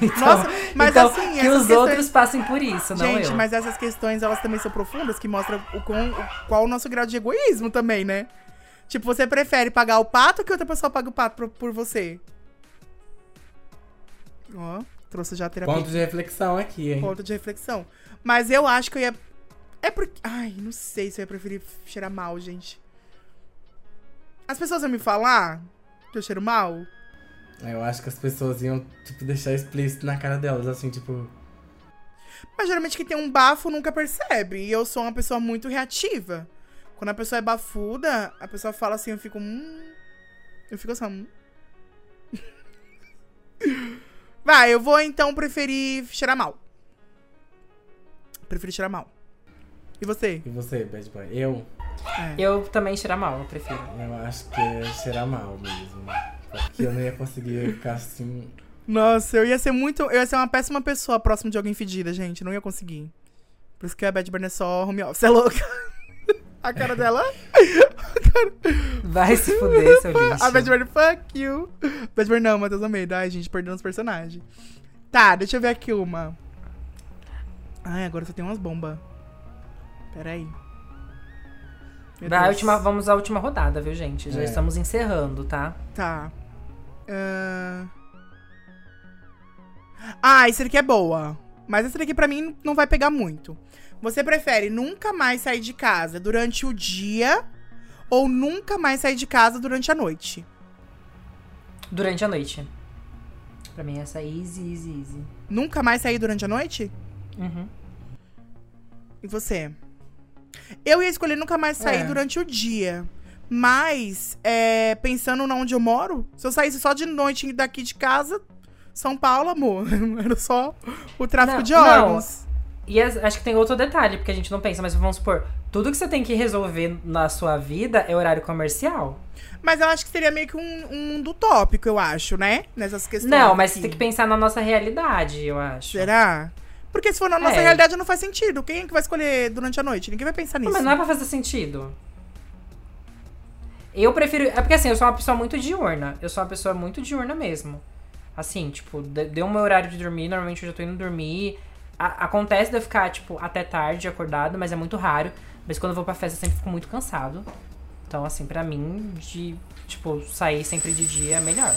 então Nossa, mas então, assim, que os questões- outros passem por isso, não Gente, eu. mas essas questões, elas também são profundas, que mostram o quão- o- qual o nosso grau de egoísmo também, né? Tipo, você prefere pagar o pato ou que outra pessoa pague o pato por, por você? Ó, trouxe já a terapia. Ponto de reflexão aqui, hein? ponto de reflexão. Mas eu acho que eu ia. É porque. Ai, não sei se eu ia preferir cheirar mal, gente. As pessoas iam me falar que eu cheiro mal? Eu acho que as pessoas iam, tipo, deixar explícito na cara delas, assim, tipo. Mas geralmente quem tem um bafo nunca percebe. E eu sou uma pessoa muito reativa. Quando a pessoa é bafuda, a pessoa fala assim, eu fico. Hum. Eu fico assim. Hum. Vai, eu vou então preferir cheirar mal. Prefiro cheirar mal. E você? E você, Bad Boy? Eu? É. Eu também cheirar mal, eu prefiro. Eu acho que é cheirar mal mesmo. Porque eu não ia conseguir ficar assim. Nossa, eu ia ser muito. Eu ia ser uma péssima pessoa próximo de alguém fedida, gente. Não ia conseguir. Por isso que a Bad Bunny é só home office. É louca. A cara dela. Vai se fuder, seu lixo. A Bad Bunny, fuck you. Bunny não, Matheus Almeida. Ai, gente, perdendo os personagens. Tá, deixa eu ver aqui uma. Ai, agora só tem umas bombas. Pera aí. Meu Vai, última, vamos à última rodada, viu, gente? Já É. estamos encerrando, tá? Tá. Ahn. Ah, esse daqui é boa. Mas esse daqui pra mim não vai pegar muito. Você prefere nunca mais sair de casa durante o dia ou nunca mais sair de casa durante a noite? Durante a noite. Pra mim, essa é easy, easy, easy. Nunca mais sair durante a noite? Uhum. E você? Eu ia escolher nunca mais sair É. durante o dia. Mas, é, pensando na onde eu moro, se eu saísse só de noite daqui de casa, São Paulo, amor, era só o tráfico Não, de não. E acho que tem outro detalhe, porque a gente não pensa, mas vamos supor, tudo que você tem que resolver na sua vida é horário comercial. Mas eu acho que seria meio que um, um mundo utópico, eu acho, né? Nessas questões. Não, mas você aqui. tem que pensar na nossa realidade, eu acho. Será? Porque se for na nossa É. realidade não faz sentido. Quem é que vai escolher durante a noite? Ninguém vai pensar Não, nisso. mas não é pra fazer sentido. Eu prefiro. É porque assim, eu sou uma pessoa muito diurna. Eu sou uma pessoa muito diurna mesmo. Assim, tipo, de- deu o meu horário de dormir, normalmente eu já tô indo dormir. A- acontece de eu ficar, tipo, até tarde acordado, mas é muito raro. Mas quando eu vou pra festa, eu sempre fico muito cansado. Então, assim, pra mim, de, tipo, sair sempre de dia é melhor.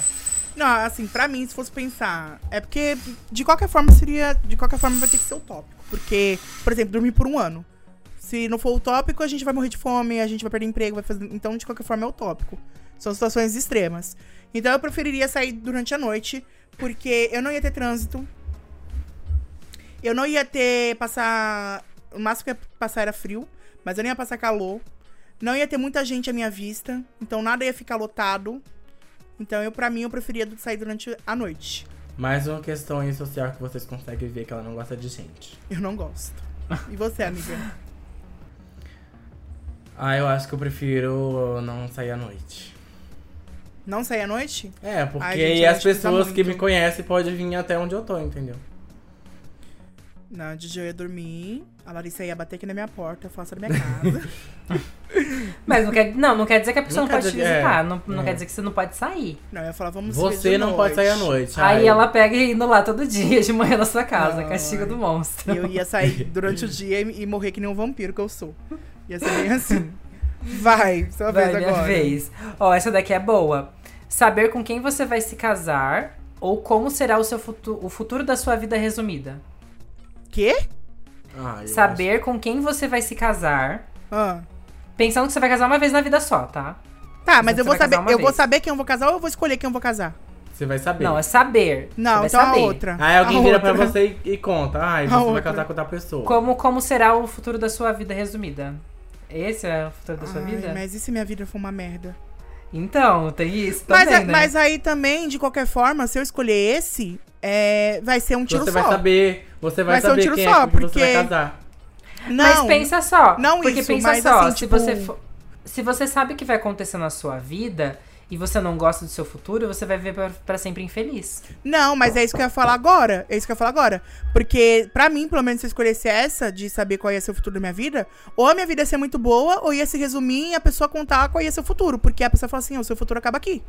Não, assim, pra mim, se fosse pensar, é porque de qualquer forma seria. De qualquer forma vai ter que ser utópico. Porque, por exemplo, dormir por um ano. Se não for utópico, a gente vai morrer de fome, a gente vai perder emprego, vai fazer. Então, de qualquer forma, é utópico. São situações extremas. Então eu preferiria sair durante a noite, porque eu não ia ter trânsito. Eu não ia ter passar. O máximo que ia passar era frio, mas eu não ia passar calor. Não ia ter muita gente à minha vista, então nada ia ficar lotado. Então, eu, pra mim, eu preferia sair durante a noite. Mais uma questão aí social que vocês conseguem ver que ela não gosta de gente. Eu não gosto. E você, amiga? Ah, eu acho que eu prefiro não sair à noite. Não sair à noite? É, porque Ai, gente, as tá pessoas que me conhecem podem vir até onde eu tô, entendeu? Não, de dia eu ia dormir, a Larissa ia bater aqui na minha porta, eu faço da minha casa. Mas não quer, não, não quer dizer que a pessoa Não não, pode te dizer- visitar. é, não não é. quer dizer que você não pode sair. não, eu ia falar, vamos Você não pode sair à noite. Aí Ai, ela pega e indo lá todo dia, de manhã na sua casa. Não, castigo do monstro. E eu ia sair durante o dia e, e morrer que nem um vampiro que eu sou. Ia ser bem assim. Vai, sua Vai, vez minha agora. vez. Ó, essa daqui é boa. Saber com quem você vai se casar ou como será o seu futuro, o futuro da sua vida resumida. Quê? eu Saber com quem você vai se casar, Ah. pensando que você vai casar uma vez na vida só, tá? Tá, mas Você eu vou vai saber. Eu vou saber quem eu vou casar ou eu vou escolher quem eu vou casar? acho. Você vai saber. Não, é saber. Não, então vai a saber. outra. Aí alguém A vira pra outra. você e, e conta. Ai, A você vai outra. casar com outra pessoa. Como, como será o futuro da sua vida resumida? Esse é o futuro da sua Ai, vida? Mas e se minha vida for uma merda? Então, tem isso Mas, também, a- né? mas aí também, de qualquer forma, se eu escolher esse, é, vai ser um tiro Você só. vai saber. Você vai, Vai ser um saber tiro quem só, é que você vai porque- casar. Não, Mas pensa só. não porque isso, pensa mas só, assim, se tipo- você for- se você sabe o que vai acontecer na sua vida e você não gosta do seu futuro, você vai viver pra, pra sempre infeliz. Não, mas é isso que eu ia falar agora. É isso que eu ia falar agora. Porque, pra mim, pelo menos, se eu escolhesse essa, de saber qual ia ser o futuro da minha vida, ou a minha vida ia ser muito boa, ou ia se resumir em a pessoa contar qual ia ser o futuro. Porque a pessoa fala assim, "Ó, o seu futuro acaba aqui.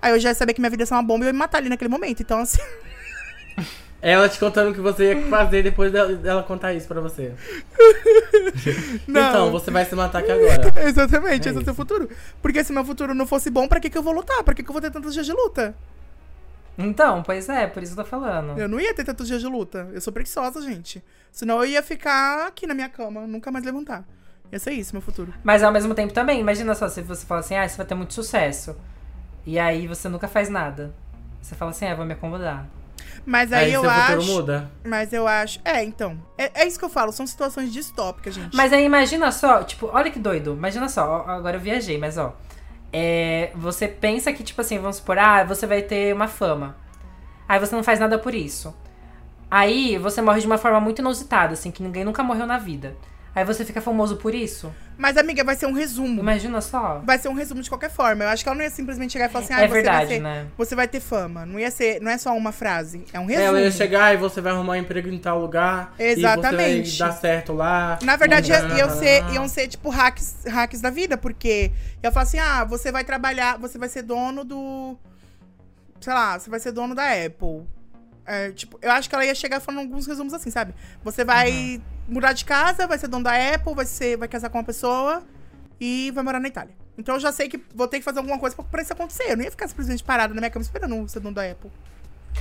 Aí eu já ia saber que minha vida ia ser uma bomba e eu ia me matar ali naquele momento. Então, assim. Ela te contando o que você ia fazer depois dela, contar isso pra você. Não. Então, você vai se matar aqui agora. Exatamente, É esse é o seu futuro. Porque se meu futuro não fosse bom, pra que, que eu vou lutar? Pra que, que eu vou ter tantos dias de luta? Então, pois é, por isso que eu tô falando. Eu não ia ter tantos dias de luta. Eu sou preguiçosa, gente. Senão eu ia ficar aqui na minha cama, nunca mais levantar. Ia ser isso, meu futuro. Mas ao mesmo tempo também, imagina só, se você fala assim, ah, você vai ter muito sucesso. E aí você nunca faz nada. Você fala assim, ah, vou me acomodar. Mas aí, Aí eu acho. muda. Mas eu acho. É, então. É, é isso que eu falo, são situações distópicas, gente. Mas aí imagina só, tipo, olha que doido. Imagina só, ó, agora eu viajei, mas ó. É, você pensa que, tipo assim, vamos supor, ah, você vai ter uma fama. Aí você não faz nada por isso. Aí você morre de uma forma muito inusitada, assim, que ninguém nunca morreu na vida. Aí você fica famoso por isso. Mas, amiga, vai ser um resumo. Imagina só. Vai ser um resumo de qualquer forma. Eu acho que ela não ia simplesmente chegar e falar assim, ah, é você vai verdade, ser. né? Você vai ter fama. Não ia ser. Não é só uma frase. É um resumo. Ela ia chegar e você vai arrumar um emprego em tal lugar. Exatamente. E você vai dar certo lá. Na verdade, ia, iam ser, iam ser, tipo, hacks, hacks da vida, porque eu falo assim, ah, você vai trabalhar, você vai ser dono do. Sei lá, você vai ser dono da Apple. É, tipo, eu acho que ela ia chegar falando alguns resumos assim, sabe? Você vai Uhum. Mudar de casa, vai ser dono da Apple, vai, ser, vai casar com uma pessoa e vai morar na Itália. Então eu já sei que vou ter que fazer alguma coisa pra, pra isso acontecer. Eu não ia ficar simplesmente parada na minha cama esperando ser dono da Apple.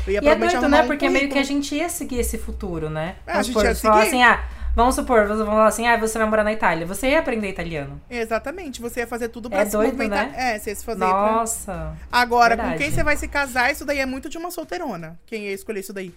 Eu ia E é doido, né? um Porque meio que a currículo. gente ia seguir esse futuro, né? É, a Vamos gente supor, ia seguir. assim, ah, vamos supor, vai falar assim, ah, você vai morar na Itália. Você ia aprender italiano. Exatamente, você ia fazer tudo pra É se doido, movimentar. né? É, você ia se fazer pra... Nossa. Agora, com Verdade. quem você vai se casar, isso daí é muito de uma solteirona. Quem ia escolher isso daí?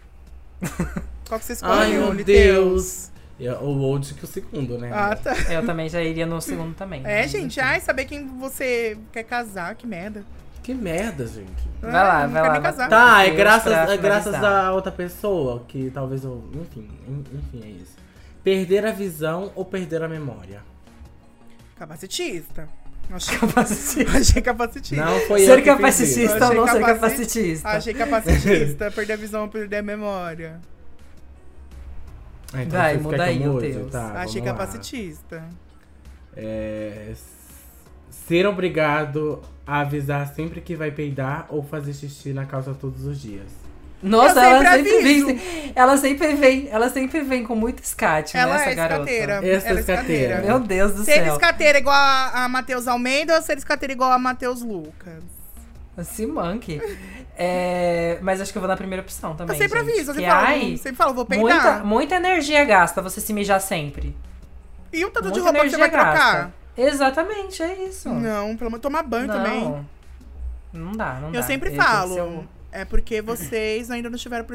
Qual que você escolhe, Ai, meu Liteus? Deus. E O old que o segundo, né? Ah, tá. Eu também já iria no segundo também. É, né? gente, ai, saber quem você quer casar, que merda. Que merda, gente. Vai lá, vai lá, vai-. Tá, é graças, é graças a outra pessoa que talvez eu. Enfim, en- enfim, é isso. Perder a visão ou perder a memória? Capacitista. Achei, Capacitista. achei capacitista. Não foi eu Ser capacitista ou Achei não ser capaci- capacitista? Achei capacitista. perder a visão, perder a memória. Ah, então Vai, muda aí, o? Deus. Tá, achei capacitista. É, s- ser obrigado a avisar sempre que vai peidar ou fazer xixi na calça todos os dias. Nossa, Eu ela sempre sempre, aviso. vem, ela sempre vem, ela sempre vem com muito escate, né, Ela essa é garota. escateira. Essa Ela é escateira. Meu Deus do Ser céu. escateira igual a, a Matheus Almeida ou ser escateira igual a Matheus Lucas? Se manque. É, mas acho que eu vou na primeira opção também. eu sempre gente, aviso, eu sempre falo, ai, sempre falo, vou peidar. muita, muita energia gasta você se mijar sempre. E o tanto de roupa que você vai trocar? gasta. Exatamente, é isso. Não, pelo amor tomar banho Não. também. Não dá, não dá. Eu sempre Ele falo. Um- É porque vocês ainda não estiveram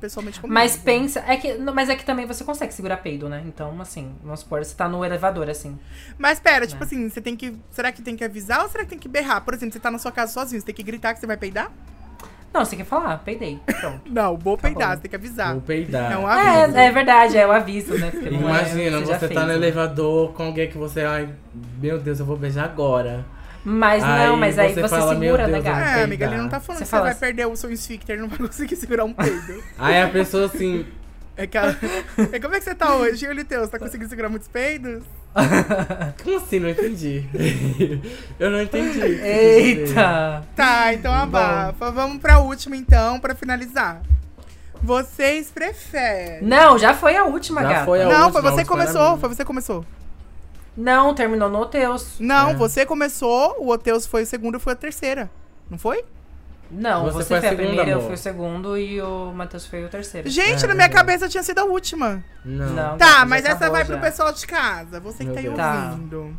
pessoalmente comigo. Mas pensa, é que, mas é que também você consegue segurar peido, né? Então, assim, vamos supor, você tá no elevador, assim. Mas pera, tipo Né. assim, você tem que. Será que tem que avisar ou será que tem que berrar? Por exemplo, você tá na sua casa sozinho, você tem que gritar que você vai peidar? Não, você tem que falar, peidei. Pronto. Não, vou Tá peidar, bom. você tem que avisar. Vou peidar. É um aviso. É, é verdade, é o aviso, né? Porque é- Imagina, já você fez, tá no né? elevador com alguém que você, ai, meu Deus, eu vou beijar agora. Mas não, Aí mas aí você você fala, segura, né, gata? É, amiga, ele não tá falando Você que fala você vai assim- perder o seu esfíncter, não vai conseguir segurar um peido. Aí a pessoa assim, É que ela... é, como é que você tá hoje, Yuli Teus? Tá conseguindo segurar muitos peidos? como assim? Não entendi. eu não entendi. Eita! Tá, então abafa. Vamos pra última, então, pra finalizar. Vocês preferem... Não, já foi a última, Já gata. foi a Não, última, foi você que começou, foi você que começou. Não, terminou no Oteus. Não, É. você começou, o Oteus foi o segundo e foi a terceira. Não foi? Não, Você você, foi a foi a segunda, primeira, eu amor. fui o segundo e o Matheus foi o terceiro. Gente, É, na minha é. cabeça tinha sido a última. Não. Não. Tá, mas essa vai já. pro pessoal de casa. Você que Meu tá aí. Tá. ouvindo.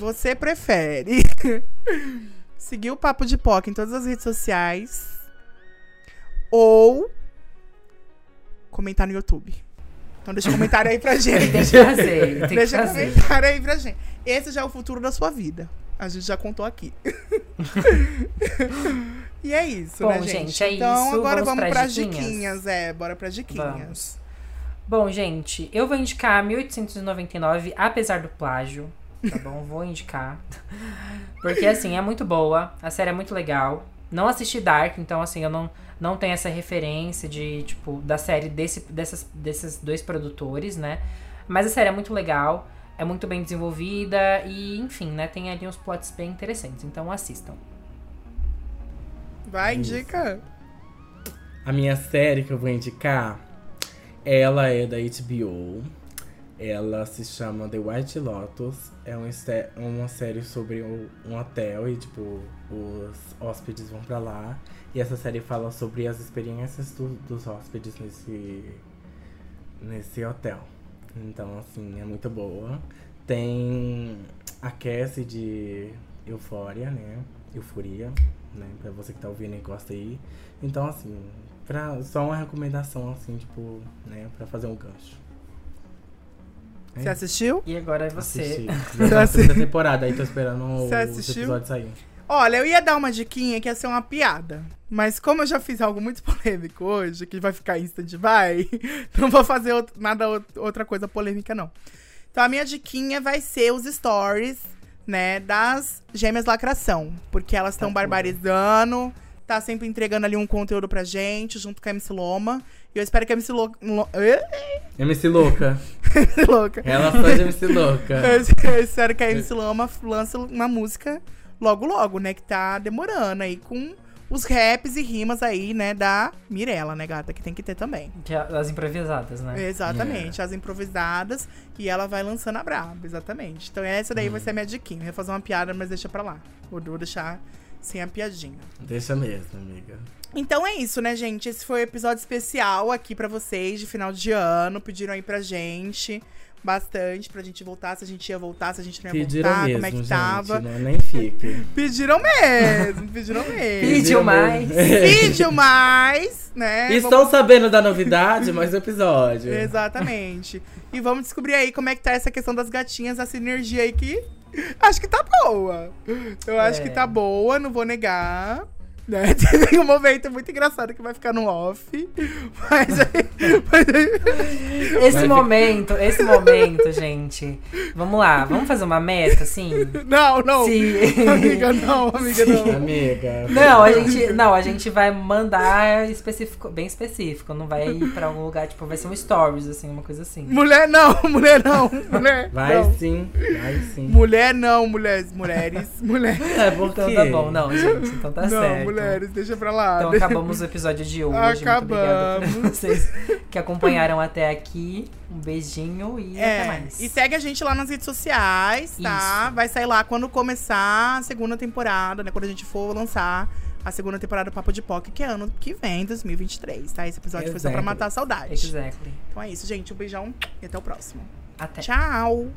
Você prefere seguir o Papo de Poc em todas as redes sociais ou comentar no YouTube? Então deixa um comentário aí pra gente. Tem que fazer, tem que Deixa um comentário aí pra gente. Esse já é o futuro da sua vida. A gente já contou aqui. e é isso, Bom, né, gente? gente, é então isso. agora Vamos vamos pras pras diquinhas? diquinhas. É, bora pras diquinhas. Vamos. Bom, gente, eu vou indicar 1899, apesar do plágio. Tá bom? Vou indicar. Porque, assim, é muito boa. A série é muito legal. Não assisti Dark, então, assim, eu não, não tenho essa referência de, tipo, da série desse, dessas, desses dois produtores, né? Mas a série é muito legal. É muito bem desenvolvida. E, enfim, né? Tem ali uns plots bem interessantes. Então, assistam. Vai, indica. A minha série que eu vou indicar, ela é da HBO. Ela se chama The White Lotus. É um uma série sobre um, um hotel e, tipo, os hóspedes vão pra lá. E essa série fala sobre as experiências do- dos hóspedes nesse, nesse hotel. Então, assim, é muito boa. Tem a Cassie de Eufória, né? Euforia, né? Pra você que tá ouvindo e gosta aí. Então, assim, pra, só uma recomendação, assim, tipo, né? Pra fazer um gancho. É Você assistiu? E agora é você. Assisti. Já tá temporada, aí tô esperando os Você assistiu? episódios sair. Olha, eu ia dar uma diquinha que ia ser uma piada. Mas como eu já fiz algo muito polêmico hoje, que vai ficar instant vai, não vou fazer out- nada out- outra coisa polêmica, não. Então a minha diquinha vai ser os stories, né, das gêmeas lacração. Porque elas estão Tá barbarizando, tá sempre entregando ali um conteúdo pra gente, junto com a MC Loma. E eu espero que a MC Lo... Lo... MC Louca. Louca. Ela faz MC Louca. Eu espero que a MC Loma lance uma música logo, logo, né? Que tá demorando aí com os raps e rimas aí, né? Da Mirella, né, gata? Que tem que ter também. Que é as improvisadas, né? Exatamente, as improvisadas. E ela vai lançando a braba, exatamente. Então essa daí vai ser a minha diquinha. Eu ia fazer uma piada, mas deixa pra lá. Vou, vou deixar sem a piadinha. Deixa mesmo, amiga. Então é isso, né, gente? Esse foi o episódio especial aqui pra vocês de final de ano. Pediram aí pra gente bastante pra gente voltar, se a gente ia voltar, se a gente não ia Pediram voltar, mesmo, como é que gente. tava. Não, nem fique. Pediram mesmo, pediram mesmo. Pediu mais. Pediu mais, né? Estão sabendo da novidade, mais um episódio. Vamos- Exatamente. E vamos descobrir aí como é que tá essa questão das gatinhas, essa energia aí que acho que tá boa. Eu acho É. que tá boa, não vou negar. Né? Tem um momento muito engraçado que vai ficar no off. Mas aí. Mas aí Esse Vai momento, esse momento, gente. Vamos lá, vamos fazer uma meta, assim? não, não. Se... Amiga, não, amiga, não. Amiga. Não, a gente, não, a gente vai mandar específico, bem específico. Não vai ir pra algum lugar, tipo, vai ser um stories, assim, uma coisa assim. Mulher não, mulher não, mulher. Vai não. sim, vai sim. Mulher não, mulheres, mulheres, mulher. É porque... Então tá bom, não, gente, então tá não, certo. Mulheres, deixa pra lá. Então acabamos o episódio de hoje. Muito Acabamos. por vocês que acompanharam até aqui. Um beijinho e até É, mais. e segue a gente lá nas redes sociais, tá? Isso. Vai sair lá quando começar a segunda temporada, né? Quando a gente for lançar a segunda temporada do Papo de Poc, que é ano que vem, 2023, tá? Esse episódio foi só pra Exactly. matar a saudade. Exactly. Então é isso, gente. Um beijão e até o próximo. Até. Tchau!